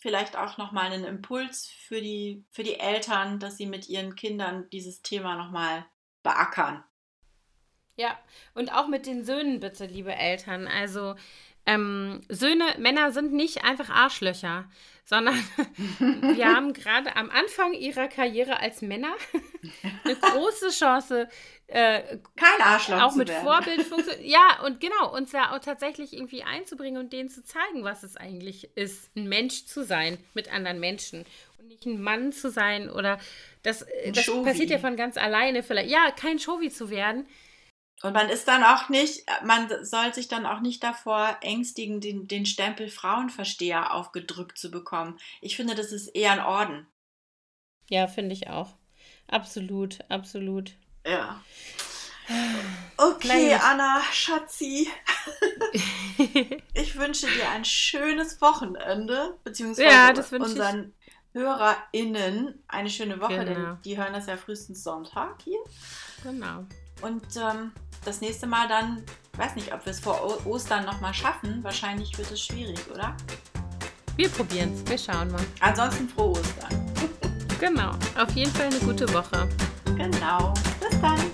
vielleicht auch nochmal einen Impuls für die, für die Eltern, dass sie mit ihren Kindern dieses Thema nochmal beackern. Ja, und auch mit den Söhnen bitte, liebe Eltern. Also ähm, Söhne, Männer sind nicht einfach Arschlöcher, sondern wir haben gerade am Anfang ihrer Karriere als Männer eine große Chance, äh, Kein Arschloch auch zu mit werden. Vorbildfunktion. Ja, und genau, uns da auch tatsächlich irgendwie einzubringen und denen zu zeigen, was es eigentlich ist, ein Mensch zu sein mit anderen Menschen und nicht ein Mann zu sein oder das, äh, das passiert ja von ganz alleine vielleicht. Ja, kein Shovi zu werden. Und man ist dann auch nicht, man soll sich dann auch nicht davor ängstigen, den, den Stempel Frauenversteher aufgedrückt zu bekommen. Ich finde, das ist eher ein Orden. Ja, finde ich auch. Absolut, absolut. Ja. Okay. Anna, Schatzi, ich wünsche dir ein schönes Wochenende, beziehungsweise Ja, das wünsche ich. unseren HörerInnen eine schöne Woche, Genau. denn die hören das ja frühestens Sonntag hier. genau. Und ähm, das nächste Mal dann, weiß nicht, ob wir es vor O- Ostern nochmal schaffen. Wahrscheinlich wird es schwierig, oder? Wir probieren es. Wir schauen mal. Ansonsten frohe Ostern. Genau. Auf jeden Fall eine gute Woche. Genau. Bis dann.